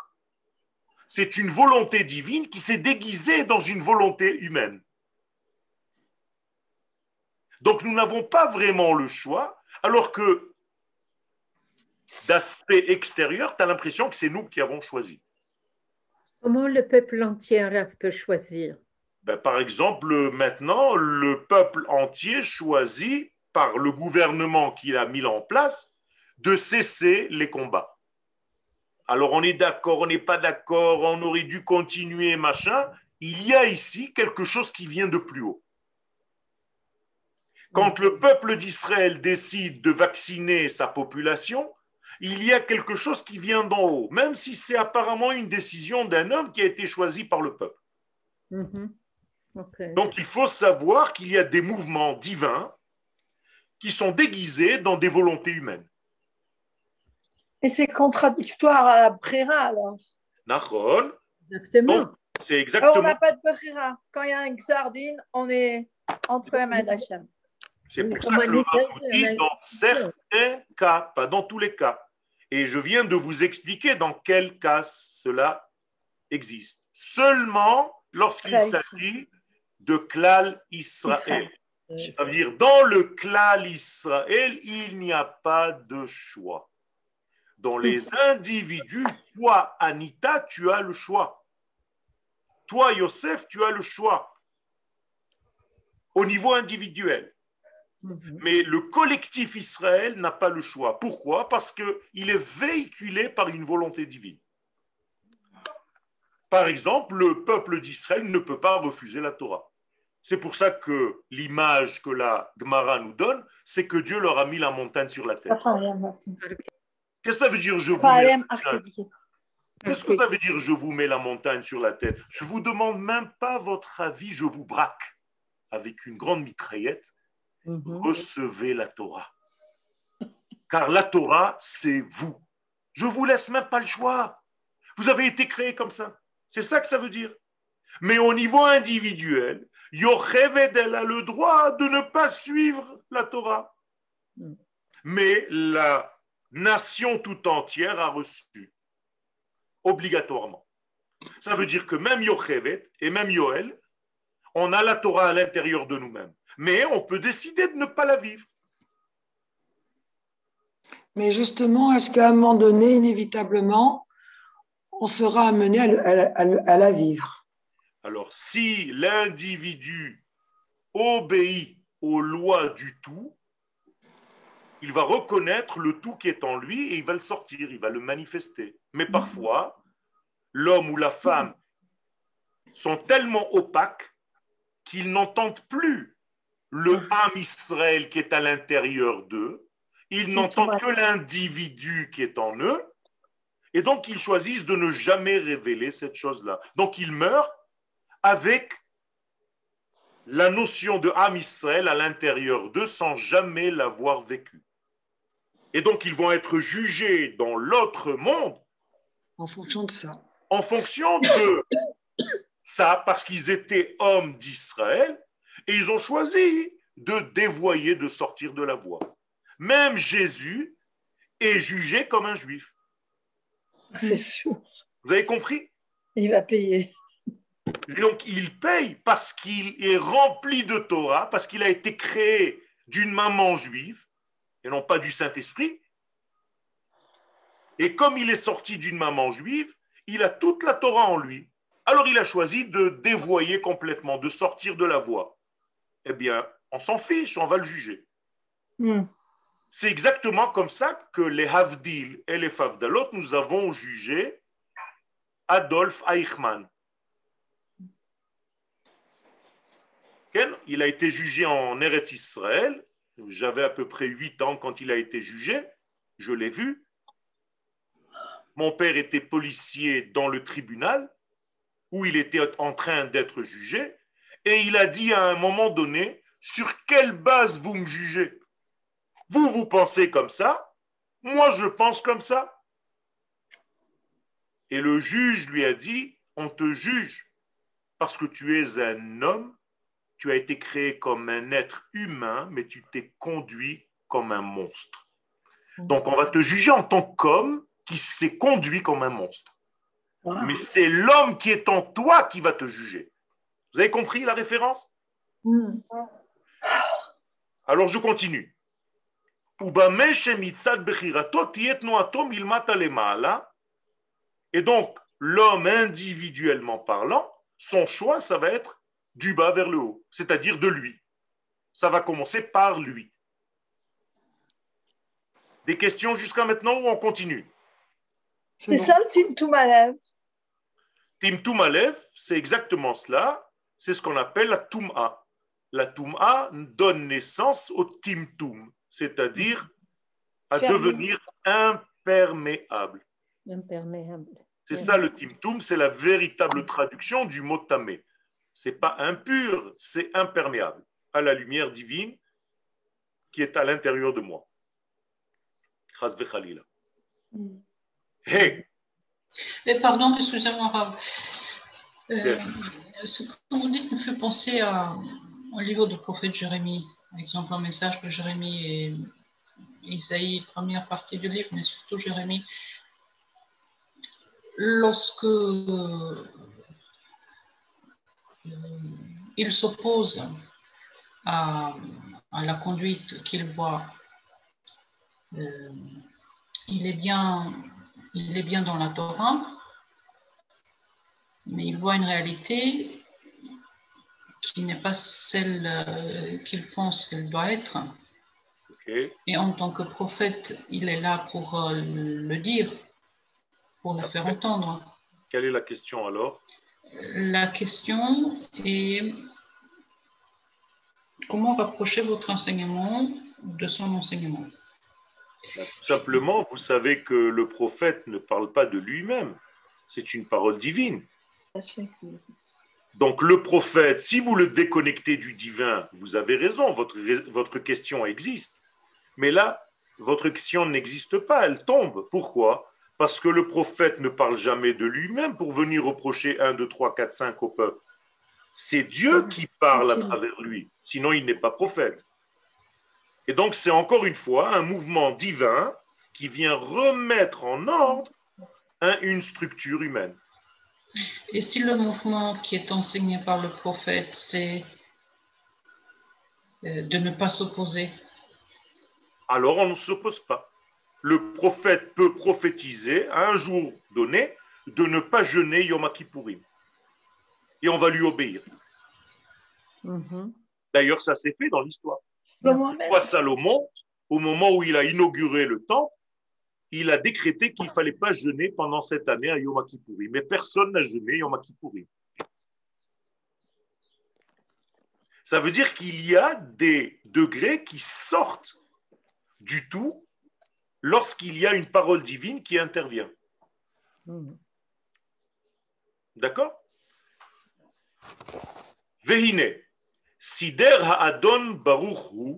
c'est une volonté divine qui s'est déguisée dans une volonté humaine. Donc nous n'avons pas vraiment le choix, alors que d'aspect extérieur, tu as l'impression que c'est nous qui avons choisi. Comment le peuple entier peut choisir? Ben, Par exemple, maintenant, le peuple entier choisit par le gouvernement qu'il a mis en place de cesser les combats. Alors on est d'accord, on n'est pas d'accord, on aurait dû continuer, machin. il y a ici quelque chose qui vient de plus haut. Quand le peuple d'Israël décide de vacciner sa population, il y a quelque chose qui vient d'en haut, même si c'est apparemment une décision d'un homme qui a été choisi par le peuple. Mhm. Ok. Donc il faut savoir qu'il y a des mouvements divins qui sont déguisés dans des volontés humaines. Et c'est contradictoire à la Brera alors. Nahon, Exactement. C'est Alors, on exactement, n'a pas de Brera. Quand il y a un Xardine, on est entre les mains d'Hachem. c'est pour ça que le Rav dit, dans certains cas, pas dans tous les cas. Et je viens de vous expliquer dans quel cas cela existe. Seulement lorsqu'il s'agit de Klal Israël. Israël. Ça veut dire, dans le Klal Israël, il n'y a pas de choix. Dans les individus, toi, Anita, tu as le choix. Toi, Yosef, tu as le choix. Au niveau individuel. Mhm. Mais le collectif Israël n'a pas le choix. Pourquoi? Parce qu'il est véhiculé par une volonté divine. Par exemple, le peuple d'Israël ne peut pas refuser la Torah. C'est pour ça que l'image que la Gemara nous donne, c'est que Dieu leur a mis la montagne sur la tête. Qu'est-ce que ça veut dire je vous mets la montagne? Qu'est-ce que ça veut dire je vous mets la montagne sur la tête Je vous demande même pas votre avis, je vous braque avec une grande mitraillette. Mhm. Recevez la Torah. Car la Torah, c'est vous. Je vous laisse même pas le choix. Vous avez été créé comme ça. C'est ça que ça veut dire. Mais au niveau individuel, Yocheved, elle a le droit de ne pas suivre la Torah. Mm. Mais la nation tout entière a reçu obligatoirement. Ça veut dire que même Yocheved et même Yoel, on a la Torah à l'intérieur de nous-mêmes. Mais on peut décider de ne pas la vivre. Mais justement, est-ce qu'à un moment donné, inévitablement, on sera amené à la vivre? Alors, si l'individu obéit aux lois du tout, il va reconnaître le tout qui est en lui et il va le sortir, il va le manifester. Mais parfois, l'homme ou la femme sont tellement opaques qu'ils n'entendent plus le âme Israël qui est à l'intérieur d'eux, ils n'entendent que l'individu qui est en eux, et donc ils choisissent de ne jamais révéler cette chose-là. Donc ils meurent avec la notion de âme Israël à l'intérieur d'eux sans jamais l'avoir vécu. Et donc ils vont être jugés dans l'autre monde en fonction de ça en fonction de ça, parce qu'ils étaient hommes d'Israël, et ils ont choisi de dévoyer, de sortir de la voie. Même Jésus est jugé comme un juif. C'est sûr. Vous avez compris? Il va payer. Donc il paye parce qu'il est rempli de Torah, parce qu'il a été créé d'une maman juive, et non pas du Saint-Esprit. Et comme il est sorti d'une maman juive, il a toute la Torah en lui. Alors il a choisi de dévoyer complètement, de sortir de la voie. Eh bien, on s'en fiche, on va le juger. Hmm. C'est exactement comme ça que les Havdil et les Favdalot, nous avons jugé Adolf Eichmann. Il a été jugé en Eretz Israël. J'avais à peu près 8 ans quand il a été jugé. Je l'ai vu. Mon père était policier dans le tribunal où il était en train d'être jugé. Et il a dit à un moment donné, sur quelle base vous me jugez? Vous, vous pensez comme ça Moi, je pense comme ça. Et le juge lui a dit, on te juge parce que tu es un homme, tu as été créé comme un être humain, mais tu t'es conduit comme un monstre. Mm. Donc on va te juger en tant qu'homme qui s'est conduit comme un monstre. Ah. Mais c'est l'homme qui est en toi qui va te juger. Vous avez compris la référence? Mm. Alors je continue. Et donc, l'homme individuellement parlant, son choix, ça va être du bas vers le haut, c'est-à-dire de lui. Ça va commencer par lui. Des questions jusqu'à maintenant ou on continue? C'est bon. ça le Tim Toumalev. Timtum Alev, c'est exactement cela. C'est ce qu'on appelle la Tum'a. La Tum'a donne naissance au Timtum, c'est-à-dire à Fermé. devenir imperméable. Imperméable. C'est ça le Timtum, c'est la véritable traduction du mot tamé. C'est pas impur, c'est imperméable à la lumière divine qui est à l'intérieur de moi. V'chalila. Hey, Et pardon, excusez-moi. Euh, Bien. ce que vous dites me fait penser à, au livre du prophète Jérémie. Par exemple, un message de Jérémie et Isaïe, première partie du livre, mais surtout Jérémie. Lorsque euh, il s'oppose à, à la conduite qu'il voit, euh, il est bien il est bien dans la Torah, mais il voit une réalité qui n'est pas celle euh, qu'il pense qu'elle doit être. Et en tant que prophète, il est là pour euh, le dire, pour le faire entendre. Quelle est la question alors? La question est comment rapprocher votre enseignement de son enseignement simplement, vous savez que le prophète ne parle pas de lui-même. C'est une parole divine. Donc le prophète, si vous le déconnectez du divin, vous avez raison, votre, votre question existe. Mais là, votre question n'existe pas, elle tombe. Pourquoi? Parce que le prophète ne parle jamais de lui-même pour venir reprocher 1, 2, 3, 4, 5 au peuple. C'est Dieu qui parle à travers lui, sinon il n'est pas prophète. Et donc c'est encore une fois un mouvement divin qui vient remettre en ordre un- une structure humaine. Et si le mouvement qui est enseigné par le prophète, c'est euh, de ne pas s'opposer, alors on ne s'oppose pas. Le prophète peut prophétiser à un jour donné de ne pas jeûner Yom Kippourim. Et on va lui obéir. Mhm. D'ailleurs, ça s'est fait dans l'histoire. Roi Salomon, au moment où il a inauguré le temple, il a décrété qu'il ne fallait pas jeûner pendant cette année à Yom Kippourim. Mais personne n'a jeûné Yom Kippourim. Ça veut dire qu'il y a des degrés qui sortent du tout lorsqu'il y a une parole divine qui intervient. Mhm. D'accord? Vehine, Sider Ha'adon Baruch Hu,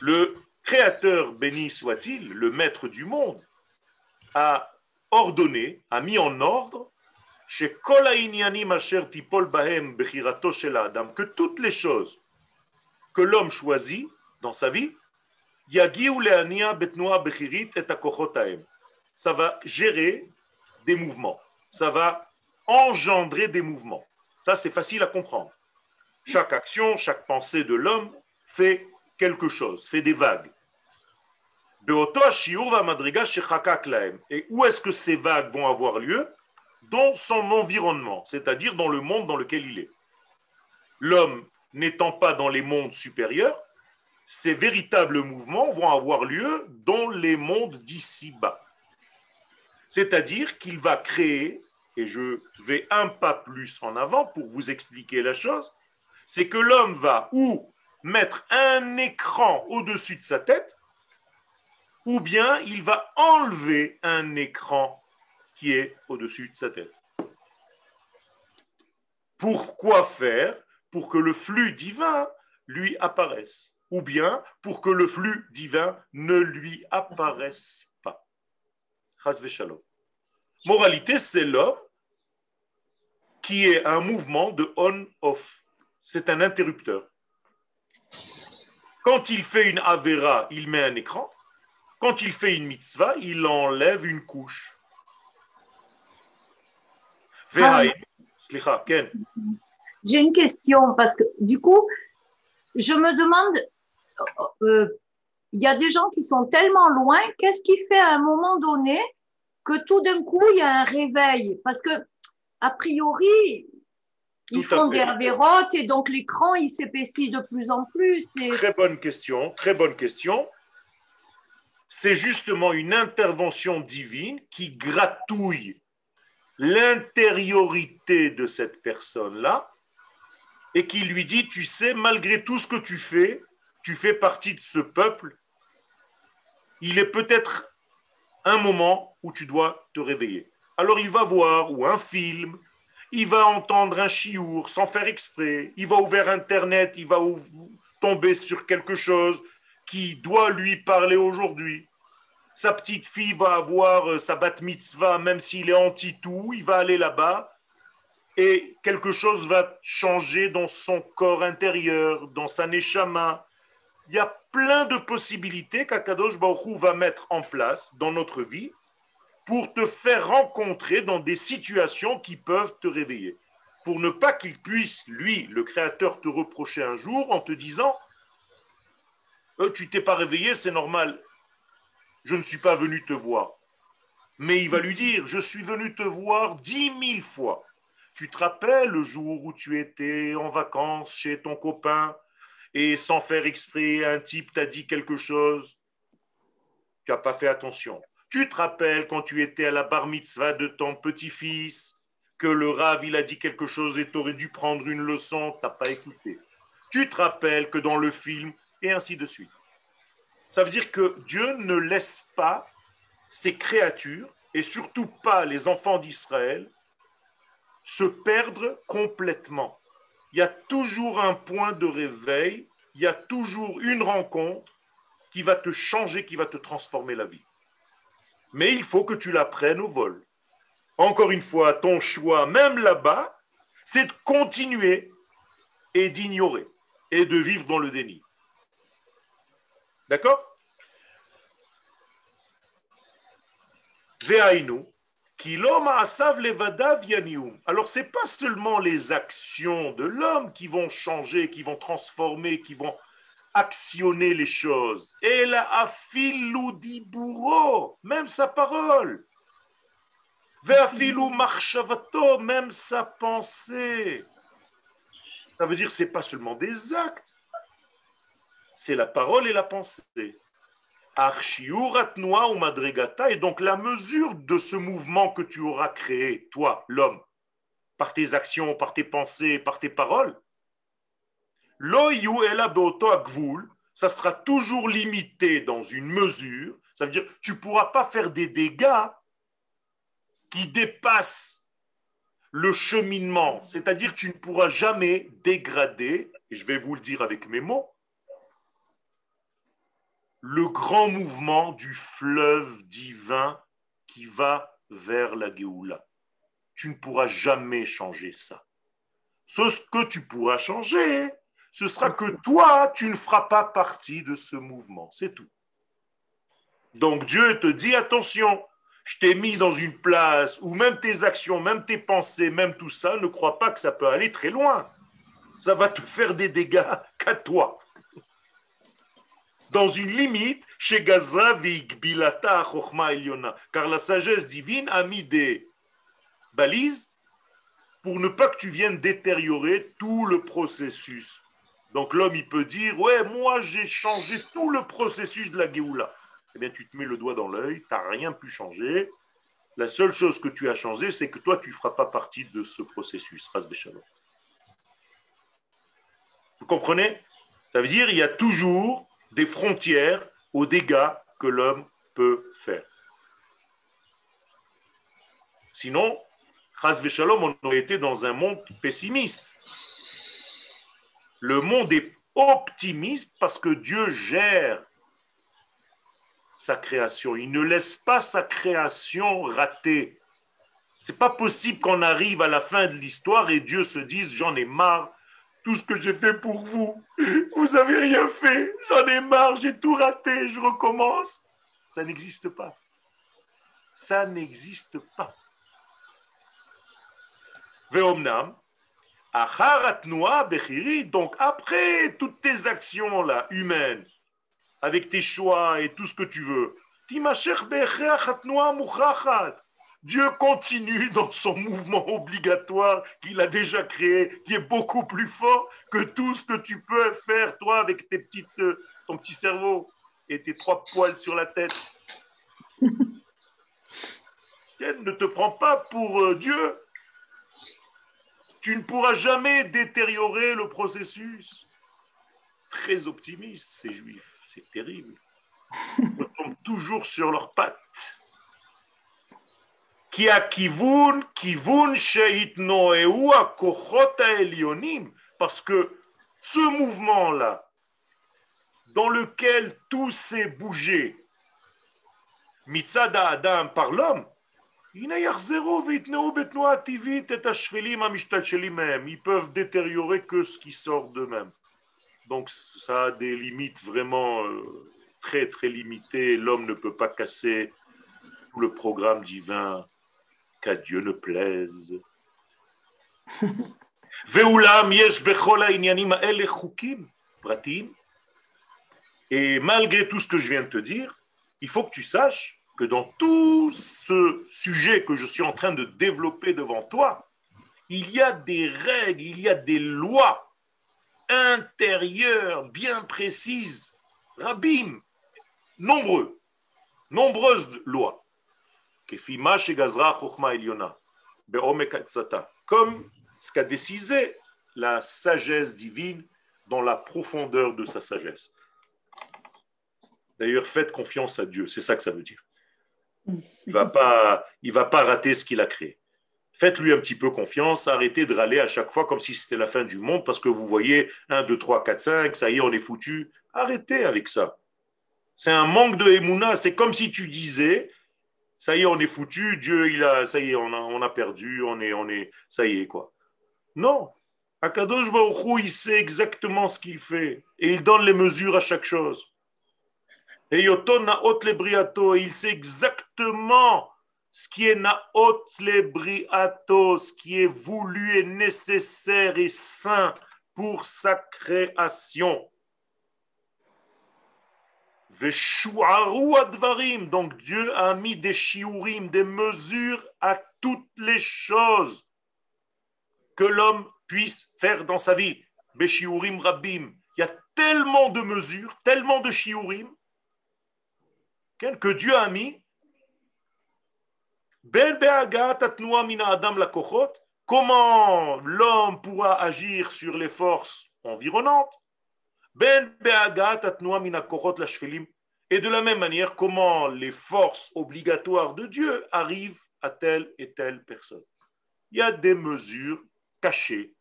le Créateur béni soit-il, le Maître du monde, a ordonné, a mis en ordre que toutes les choses que l'homme choisit dans sa vie, Ça va gérer des mouvements. Ça va engendrer des mouvements. Ça, c'est facile à comprendre. Chaque action, chaque pensée de l'homme fait quelque chose, fait des vagues. Et où est-ce que ces vagues vont avoir lieu? Dans son environnement, c'est-à-dire dans le monde dans lequel il est. L'homme n'étant pas dans les mondes supérieurs, ces véritables mouvements vont avoir lieu dans les mondes d'ici-bas. C'est-à-dire qu'il va créer, et je vais un pas plus en avant pour vous expliquer la chose, c'est que l'homme va ou mettre un écran au-dessus de sa tête, ou bien il va enlever un écran qui est au-dessus de sa tête. Pourquoi faire? Pour que le flux divin lui apparaisse, ou bien pour que le flux divin ne lui apparaisse pas. Moralité, c'est l'homme qui est un mouvement de on-off. C'est un interrupteur. Quand il fait une avera, il met un écran. Quand il fait une mitzvah, il enlève une couche. Ken. J'ai une question parce que du coup, je me demande, euh, il y a des gens qui sont tellement loin, qu'est-ce qui fait à un moment donné que tout d'un coup il y a un réveil? Parce que a priori, ils font des avérotes et donc l'écran il s'épaissit de plus en plus. Et... Très bonne question, très bonne question. C'est justement une intervention divine qui gratouille l'intériorité de cette personne-là et qui lui dit, tu sais, malgré tout ce que tu fais, tu fais partie de ce peuple, il est peut-être un moment où tu dois te réveiller. Alors il va voir ou un film, il va entendre un chiour sans faire exprès, il va ouvrir Internet, il va tomber sur quelque chose qui doit lui parler aujourd'hui. Sa petite fille va avoir euh, sa bat mitzvah, même s'il est anti-tout, il va aller là-bas et quelque chose va changer dans son corps intérieur, dans sa neshama. Il y a plein de possibilités qu'Akadosh Baruch va mettre en place dans notre vie pour te faire rencontrer dans des situations qui peuvent te réveiller. Pour ne pas qu'il puisse, lui, le Créateur, te reprocher un jour en te disant euh, Tu t'es pas réveillé, c'est normal. Je ne suis pas venu te voir. Mais il va lui dire Je suis venu te voir dix mille fois. Tu te rappelles le jour où tu étais en vacances chez ton copain et sans faire exprès, un type t'a dit quelque chose Tu n'as pas fait attention. Tu te rappelles quand tu étais à la bar mitzvah de ton petit-fils, que le Rav, il a dit quelque chose et tu aurais dû prendre une leçon, tu n'as pas écouté. Tu te rappelles que dans le film, et ainsi de suite. Ça veut dire que Dieu ne laisse pas ses créatures, et surtout pas les enfants d'Israël, se perdre complètement. Il y a toujours un point de réveil, il y a toujours une rencontre qui va te changer, qui va te transformer la vie mais il faut que tu la prennes au vol. Encore une fois, ton choix, même là-bas, c'est de continuer et d'ignorer et de vivre dans le déni. D'accord? Alors, ce n'est pas seulement les actions de l'homme qui vont changer, qui vont transformer, qui vont actionner les choses. Et la bourreau, même sa parole. Ve'afilou marchavato, même sa pensée. Ça veut dire c'est pas seulement des actes, c'est la parole et la pensée. Ou madregata, et donc la mesure de ce mouvement que tu auras créé, toi, l'homme, par tes actions, par tes pensées, par tes paroles, ça sera toujours limité dans une mesure. Ça veut dire tu ne pourras pas faire des dégâts qui dépassent le cheminement. C'est-à-dire tu ne pourras jamais dégrader, et je vais vous le dire avec mes mots, le grand mouvement du fleuve divin qui va vers la Géoula. Tu ne pourras jamais changer ça. Ce que tu pourras changer, ce sera que toi, tu ne feras pas partie de ce mouvement. C'est tout. Donc Dieu te dit, attention, je t'ai mis dans une place où même tes actions, même tes pensées, même tout ça, ne crois pas que ça peut aller très loin. Ça va te faire des dégâts qu'à toi. Dans une limite, chez Gaza, car la sagesse divine a mis des balises pour ne pas que tu viennes détériorer tout le processus donc l'homme, il peut dire, ouais, moi j'ai changé tout le processus de la Géoula. Eh bien, tu te mets le doigt dans l'œil, tu n'as rien pu changer. La seule chose que tu as changé, c'est que toi, tu ne feras pas partie de ce processus. Vous comprenez? Ça veut dire qu'il y a toujours des frontières aux dégâts que l'homme peut faire. Sinon, on aurait été dans un monde pessimiste. Le monde est optimiste parce que Dieu gère sa création. Il ne laisse pas sa création rater. C'est pas possible qu'on arrive à la fin de l'histoire et Dieu se dise j'en ai marre, tout ce que j'ai fait pour vous, vous avez rien fait, j'en ai marre, j'ai tout raté, je recommence. Ça n'existe pas. Ça n'existe pas. Veomnam, donc après toutes tes actions humaines, avec tes choix et tout ce que tu veux, Dieu continue dans son mouvement obligatoire qu'il a déjà créé, qui est beaucoup plus fort que tout ce que tu peux faire toi avec tes petites, euh, ton petit cerveau et tes trois poils sur la tête. [LAUGHS] Ne te prends pas pour euh, Dieu. Tu ne pourras jamais détériorer le processus. Très optimiste, ces juifs. C'est terrible. [LAUGHS] Ils tombent toujours sur leurs pattes כי הכיוון, כיוון שהתנועעו הכוחות העליונים, parce que ce mouvement-là, dans lequel tout s'est bougé, מצד האדם par l'homme, הנה יחזרו ויתנעו בתנועה טבעית את השפלים המשתלשלים מהם. Ils peuvent détériorer que ce qui sort d'eux-mêmes. Donc ça a des limites vraiment euh, très très limitées. L'homme ne peut pas casser tout le programme divin qu'à Dieu ne plaise. [LAUGHS] Et malgré tout ce que je viens de te dire, il faut que tu saches que dans tout ce sujet que je suis en train de développer devant toi, il y a des règles, il y a des lois intérieures bien précises, rabim, nombreux, nombreuses lois comme ce qu'a décidé la sagesse divine dans la profondeur de sa sagesse. D'ailleurs, faites confiance à Dieu, c'est ça que ça veut dire. Il va va pas rater ce qu'il a créé. Faites-lui un petit peu confiance, arrêtez de râler à chaque fois comme si c'était la fin du monde parce que vous voyez 1, 2, 3, 4, 5, ça y est, on est foutu. Arrêtez avec ça. C'est un manque de émouna. C'est comme si tu disais, ça y est, on est foutu, Dieu, il a, ça y est, on a, on a perdu, on est, on est, ça y est, quoi. Non. Akadosh Baruch il sait exactement ce qu'il fait et il donne les mesures à chaque chose. Et Yoton Naot il sait exactement ce qui est Naot le Briato, ce qui est voulu et nécessaire et saint pour sa création. Donc Dieu a mis des shiurim, des mesures à toutes les choses que l'homme puisse faire dans sa vie. Il y a tellement de mesures, tellement de shiurim que Dieu a mis. Comment l'homme pourra agir sur les forces environnantes? Et de la même manière, comment les forces obligatoires de Dieu arrivent à telle et telle personne. Il y a des mesures cachées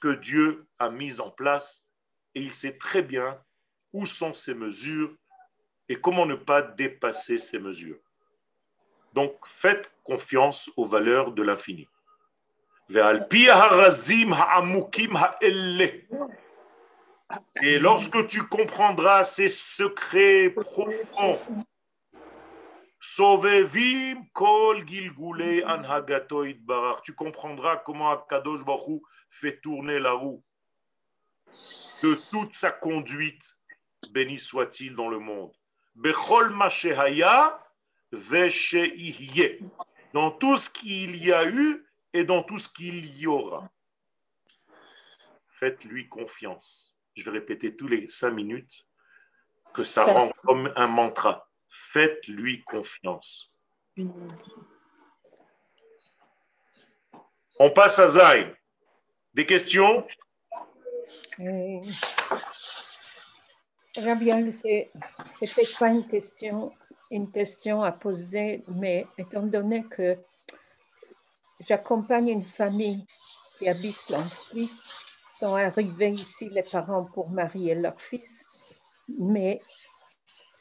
que Dieu a mises en place et il sait très bien où sont ces mesures et comment ne pas dépasser ces mesures. Donc faites confiance aux valeurs de l'infini. Et lorsque tu comprendras ces secrets profonds, kol Tu comprendras comment Akadosh Baruch fait tourner la roue de toute sa conduite, béni soit-il dans le monde. Bechol Dans tout ce qu'il y a eu et dans tout ce qu'il y aura. Faites-lui confiance. Je vais répéter tous les cinq minutes que ça rend comme un mantra. Faites-lui confiance. On passe à Zayn. Des questions? Euh, Rabia, c'est peut-être pas une question, une question à poser, mais étant donné que j'accompagne une famille qui habite en Suisse, sont arrivés ici les parents pour marier leur fils, mais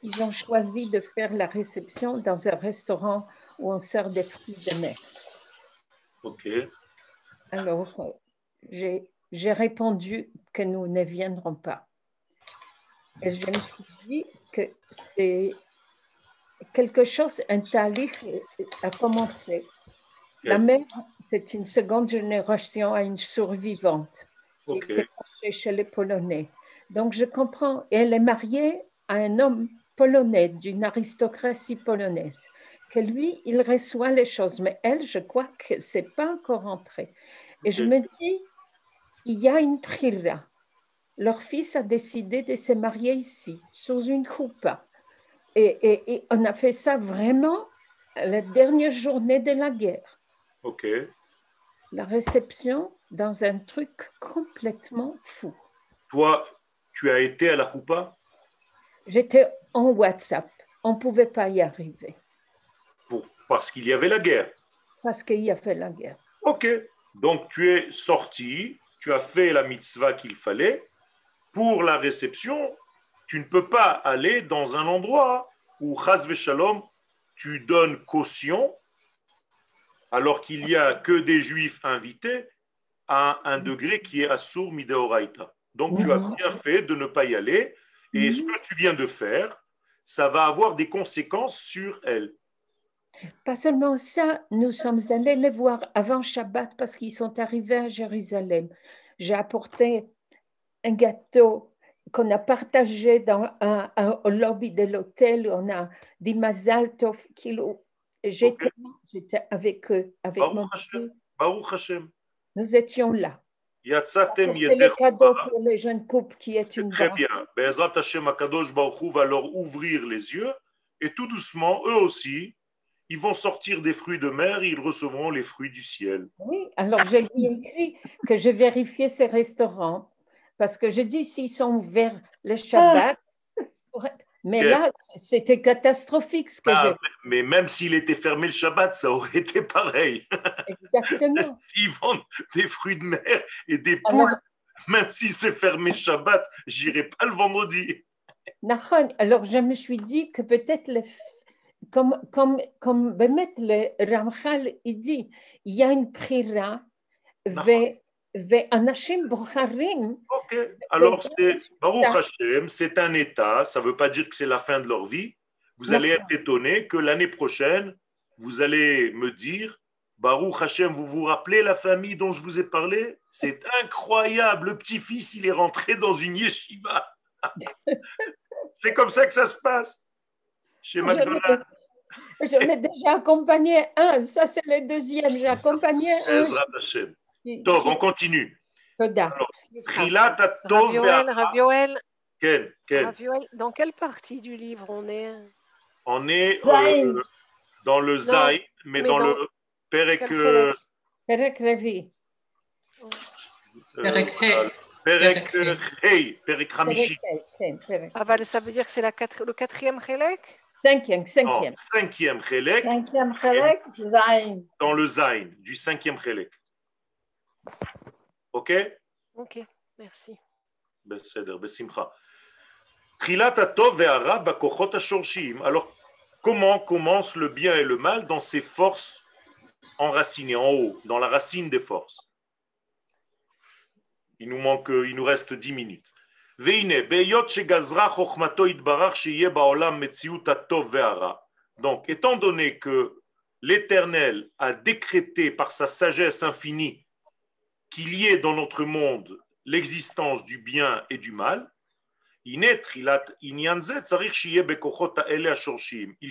ils ont choisi de faire la réception dans un restaurant où on sert des fruits de mer. Ok. Alors, j'ai répondu que nous ne viendrons pas. Et je me suis dit que c'est quelque chose, un talif a commencé. La mère, c'est une seconde génération à une survivante chez les Polonais. Donc je comprends. elle est mariée à un homme polonais, d'une aristocratie polonaise, que lui, il reçoit les choses. Mais elle, je crois que c'est pas encore entré. Et je me dis, il y a une là leur fils a décidé de se marier ici, sous une coupe. Et, on a fait ça vraiment la dernière journée de la guerre. Ok. La réception dans un truc complètement fou. Toi, tu as été à la choupa J'étais en WhatsApp. On ne pouvait pas y arriver pour, parce qu'il y avait la guerre. parce qu'il y a fait la guerre. Ok. Donc tu es sorti, tu as fait la mitzvah qu'il fallait. Pour la réception, tu ne peux pas aller dans un endroit où, chas shalom, tu donnes caution, alors qu'il n'y a que des juifs invités à un degré qui est assour mideoraita. Donc tu as Mhm. bien fait de ne pas y aller. Et ce que tu viens de faire, ça va avoir des conséquences sur elle. Pas seulement ça, nous sommes allés les voir avant Shabbat parce qu'ils sont arrivés à Jérusalem. J'ai apporté un gâteau qu'on a partagé dans un, un- au lobby de l'hôtel. On a dit Mazal Tov. J'étais avec eux, avec Baruch mon Hashem. Baruch Hashem. Nous étions là. Yatsatem le cadeau pour les jeunes couples qui est C'est une très bien. Be'ezrat Hashem Akadosh Baruch va leur ouvrir les yeux et tout doucement, eux aussi, ils vont sortir des fruits de mer et ils recevront les fruits du ciel. Oui, alors je lui ai écrit que je vérifiais ces restaurants parce que je dis s'ils sont ouverts le Shabbat. pour- Mais là, c'était catastrophique ce que Ah, mais même s'il était fermé le Shabbat, ça aurait [LAUGHS] été pareil. Exactement. [LAUGHS] S'ils vendent des fruits de mer et des Alors- poules, même si c'est fermé Shabbat, j'irai pas le vendredi. Alors je me suis dit que peut-être le comme, comme, comme Bémet, le Ramchal, il dit, il y a une prira Nahon. Ok, alors c'est Baruch Hashem, c'est un état, ça ne veut pas dire que c'est la fin de leur vie. Vous allez être étonné que l'année prochaine, vous allez me dire Baruch Hashem, vous vous rappelez la famille dont je vous ai parlé? C'est incroyable, le petit-fils, il est rentré dans une yeshiva. [LAUGHS] c'est comme ça que ça se passe chez McDonald's. J'en ai déjà accompagné un, ça c'est le deuxième, j'ai accompagné [LAUGHS] un. On continue. Toda. Alors, Trilat Tov Rav Yoel, Rav Yoel, Ken, Ken. Rav Yoel, dans quelle partie du livre on est? On est euh, dans le Zayn, mais, mais dans, dans le Perek. Euh, Perek Revi. Perek Hey. euh, Perek Hey, Perek Hamishi. Ah, bah, ça veut dire que c'est le quatrième Chélek Cinquième, Non, cinquième. cinquième Chelek, Cinquième Chelek, dans le Zayn, du cinquième Chelek. Ok Ok, merci. בסדר, בשמחה. תחילת הטוב והרע בכוחות השורשיים. Alors, comment commence le bien et le mal dans ses forces enracinées en haut, dans la racine des forces Il nous manque, il nous reste 10 minutes. והנה, בהיות שגזרה חוכמתו יתברך שיהיה בעולם מציאות הטוב והרע. Donc, étant donné que l'Éternel a décrété par sa sagesse infinie qu'il y ait dans notre monde l'existence du bien et du mal, il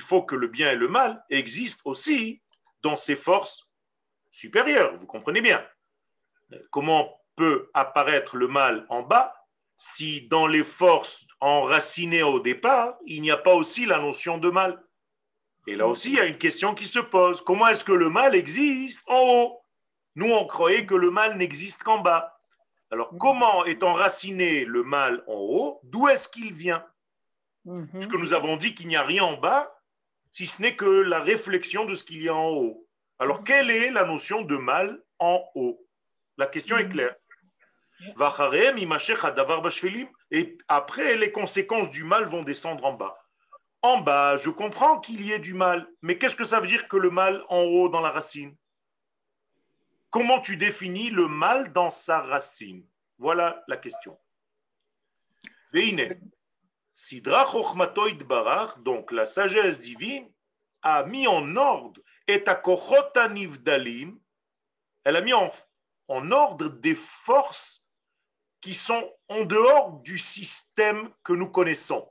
faut que le bien et le mal existent aussi dans ces forces supérieures, vous comprenez bien. Comment peut apparaître le mal en bas si dans les forces enracinées au départ, il n'y a pas aussi la notion de mal? Et là aussi, il y a une question qui se pose. Comment est-ce que le mal existe en haut? Nous, on croyait que le mal n'existe qu'en bas. Alors, comment est enraciné le mal en haut? D'où est-ce qu'il vient? Mhm. Puisque nous avons dit qu'il n'y a rien en bas, si ce n'est que la réflexion de ce qu'il y a en haut. Alors, quelle est la notion de mal en haut? La question est claire. Hadavar bashvelim. Et après, les conséquences du mal vont descendre en bas. En bas, je comprends qu'il y ait du mal, mais qu'est-ce que ça veut dire que le mal en haut dans la racine? Comment tu définis le mal dans sa racine? Voilà la question. Veine, Sidra donc la sagesse divine, a mis en ordre et Nivdalim, elle a mis en, en ordre des forces qui sont en dehors du système que nous connaissons,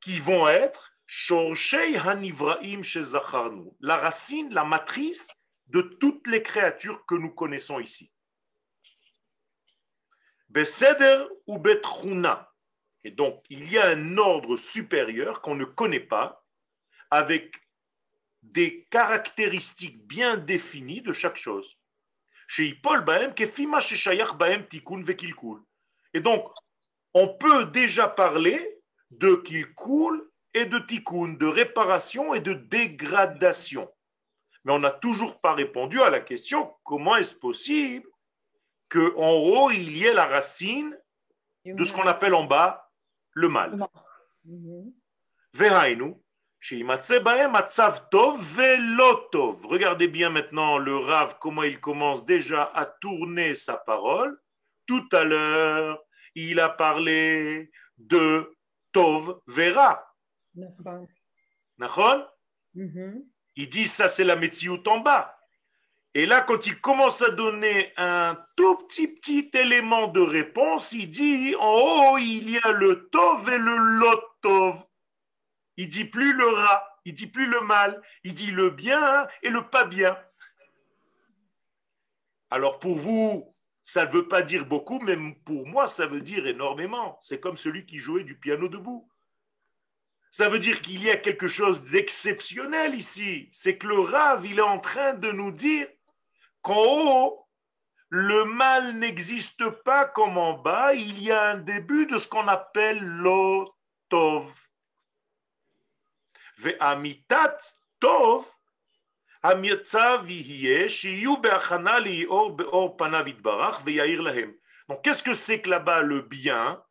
qui vont être Shorshei Hanivraim Shezacharnu, la racine, la matrice de toutes les créatures que nous connaissons ici. Beseder ou Betruna. Et donc, il y a un ordre supérieur qu'on ne connaît pas, avec des caractéristiques bien définies de chaque chose. Chez Paul Bahem, Kefima Sheshayach Bahem Tikkun Vekilkul. Et donc, on peut déjà parler de Kilkul et de Tikkun, de réparation et de dégradation mais on n'a toujours pas répondu à la question comment est-ce possible qu'en haut, il y ait la racine de ce qu'on appelle en bas le mal? Verhainu, Regardez bien maintenant le Rav, comment il commence déjà à tourner sa parole. Tout à l'heure, il a parlé de Tov Vera. Nachon? Mm. Il dit ça, c'est la Metsiout en bas. Et là, quand il commence à donner un tout petit, petit élément de réponse, il dit en haut, il y a le Tov et le Lotov. Il dit plus le rat, il dit plus le mal, il dit le bien et le pas bien. Alors pour vous, ça ne veut pas dire beaucoup, mais pour moi, ça veut dire énormément. C'est comme celui qui jouait du piano debout. Ça veut dire qu'il y a quelque chose d'exceptionnel ici. C'est que le Rav, il est en train de nous dire qu'en haut, le mal n'existe pas comme en bas. Il y a un début de ce qu'on appelle l'otov. Ve'amitat tov, Donc qu'est-ce que c'est que là-bas le bien?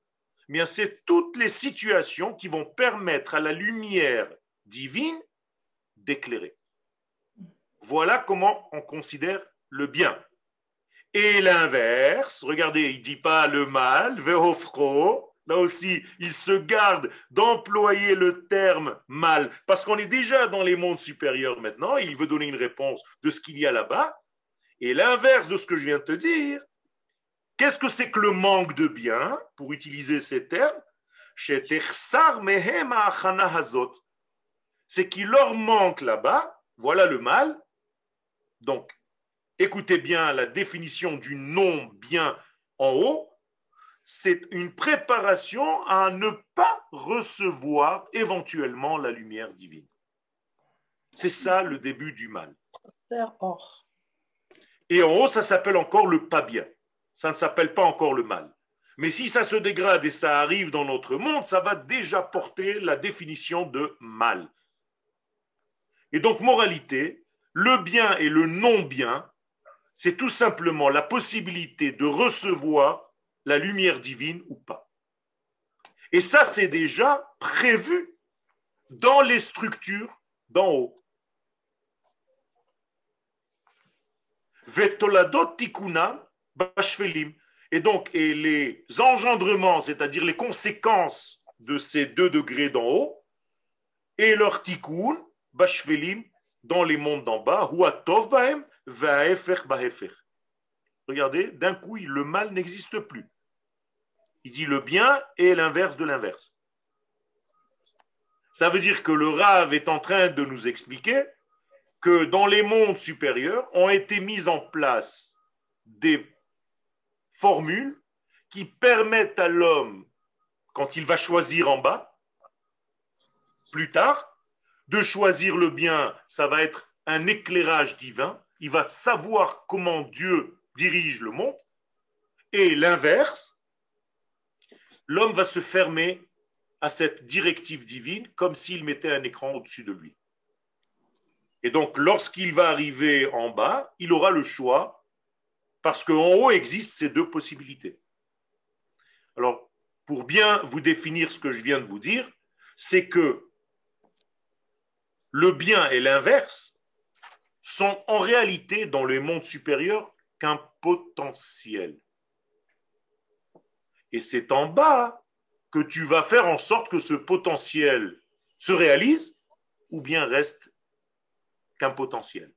Bien, c'est toutes les situations qui vont permettre à la lumière divine d'éclairer. Voilà comment on considère le bien. Et l'inverse, regardez, il dit pas le mal, vehofro. Là aussi, il se garde d'employer le terme mal, parce qu'on est déjà dans les mondes supérieurs maintenant, et il veut donner une réponse de ce qu'il y a là-bas. Et l'inverse de ce que je viens de te dire, qu'est-ce que c'est que le manque de bien, pour utiliser ces termes? C'est qu'il leur manque là-bas, voilà le mal. Donc, écoutez bien la définition du non-bien en haut, c'est une préparation à ne pas recevoir éventuellement la lumière divine. C'est ça le début du mal. Et en haut, ça s'appelle encore le pas bien. Ça ne s'appelle pas encore le mal. Mais si ça se dégrade et ça arrive dans notre monde, ça va déjà porter la définition de mal. Et donc, moralité, le bien et le non-bien, c'est tout simplement la possibilité de recevoir la lumière divine ou pas. Et ça, c'est déjà prévu dans les structures d'en haut. Vetoladot tikuna bashvelim. Et donc, et les engendrements, c'est-à-dire les conséquences de ces deux degrés d'en haut, et leur tikkun, bashvelim, dans les mondes d'en bas, huatov bahem, bahefer. Regardez, d'un coup, le mal n'existe plus. Il dit le bien et l'inverse de l'inverse. Ça veut dire que le Rav est en train de nous expliquer que dans les mondes supérieurs ont été mises en place des formules qui permettent à l'homme, quand il va choisir en bas, plus tard, de choisir le bien, ça va être un éclairage divin, il va savoir comment Dieu dirige le monde, et l'inverse, l'homme va se fermer à cette directive divine comme s'il mettait un écran au-dessus de lui. Et donc, lorsqu'il va arriver en bas, il aura le choix, parce qu'en haut existent ces deux possibilités. Alors, pour bien vous définir ce que je viens de vous dire, c'est que le bien et l'inverse sont en réalité dans le monde supérieur qu'un potentiel. Et c'est en bas que tu vas faire en sorte que ce potentiel se réalise ou bien reste qu'un potentiel.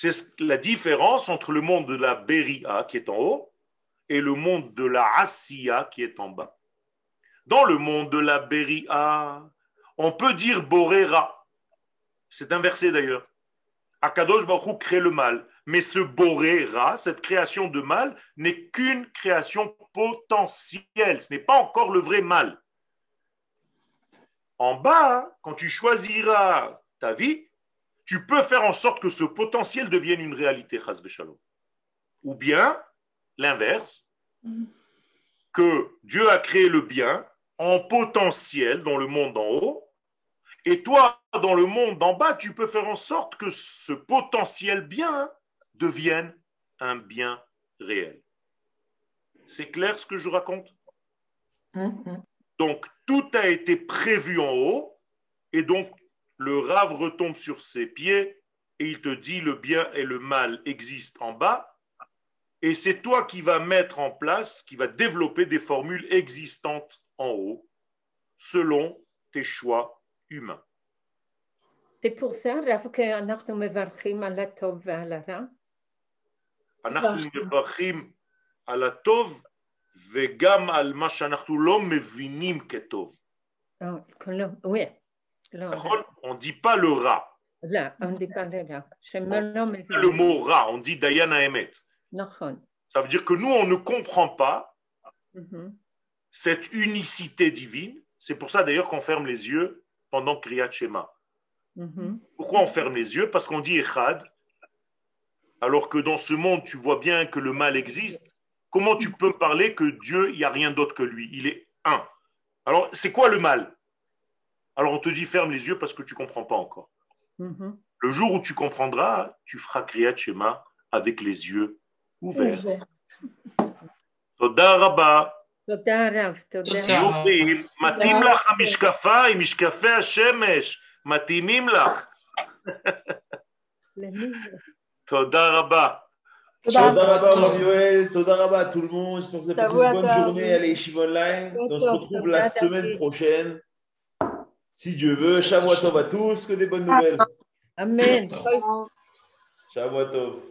C'est la différence entre le monde de la Beria qui est en haut et le monde de la Asiya qui est en bas. Dans le monde de la Beria, on peut dire Borera. C'est inversé d'ailleurs. Akadosh Baruch crée le mal. Mais ce Borera, cette création de mal, n'est qu'une création potentielle. Ce n'est pas encore le vrai mal. en bas, quand tu choisiras ta vie, tu peux faire en sorte que ce potentiel devienne une réalité. Ou bien, l'inverse, que Dieu a créé le bien en potentiel dans le monde d'en haut, et toi, dans le monde d'en bas, tu peux faire en sorte que ce potentiel bien devienne un bien réel. C'est clair ce que je raconte? Mhm. Donc, tout a été prévu en haut, et donc le rave retombe sur ses pieds, et il te dit le bien et le mal existent en bas, et c'est toi qui vas mettre en place, qui va développer des formules existantes en haut, selon tes choix humains. C'est pour ça, Rav, שאנחנו מברכים על הטוב ועל הרע. אנחנו מברכים על הטוב וגם על מה שאנחנו לא מבינים כטוב. Oh, on ne dit pas le rat. Là, on dit pas le rat. le mot rat, on dit Dayana Emet. Ça veut dire que nous, on ne comprend pas mm-hmm. cette unicité divine. C'est pour ça d'ailleurs qu'on ferme les yeux pendant Kriyat Shema. Mm-hmm. Pourquoi on ferme les yeux? Parce qu'on dit Echad, alors que dans ce monde, tu vois bien que le mal existe. Comment tu peux parler que Dieu, il n'y a rien d'autre que lui? Il est un. Alors, c'est quoi le mal? Alors, on te dit ferme les yeux parce que tu ne comprends pas encore. Mhm. Le jour où tu comprendras, tu feras Kriyat Shema avec les yeux ouverts. Toda Rabba. תודה רב, תודה. תודה. יופי, מתאים לך המשקפיים, משקפי השמש, מתאימים לך. למי זה? תודה רבה. Toda Rabba, Rav Yoel, Toda Rabba à tout le monde. J'espère que vous avez passé Shavua une bonne tov. journée à l'Yeshiva Online. Et on se Tov, retrouve Tov, la Tov, semaine David. prochaine. Si Dieu veut, Shavuot à tous, que des bonnes ah. nouvelles. Amen. Shavuot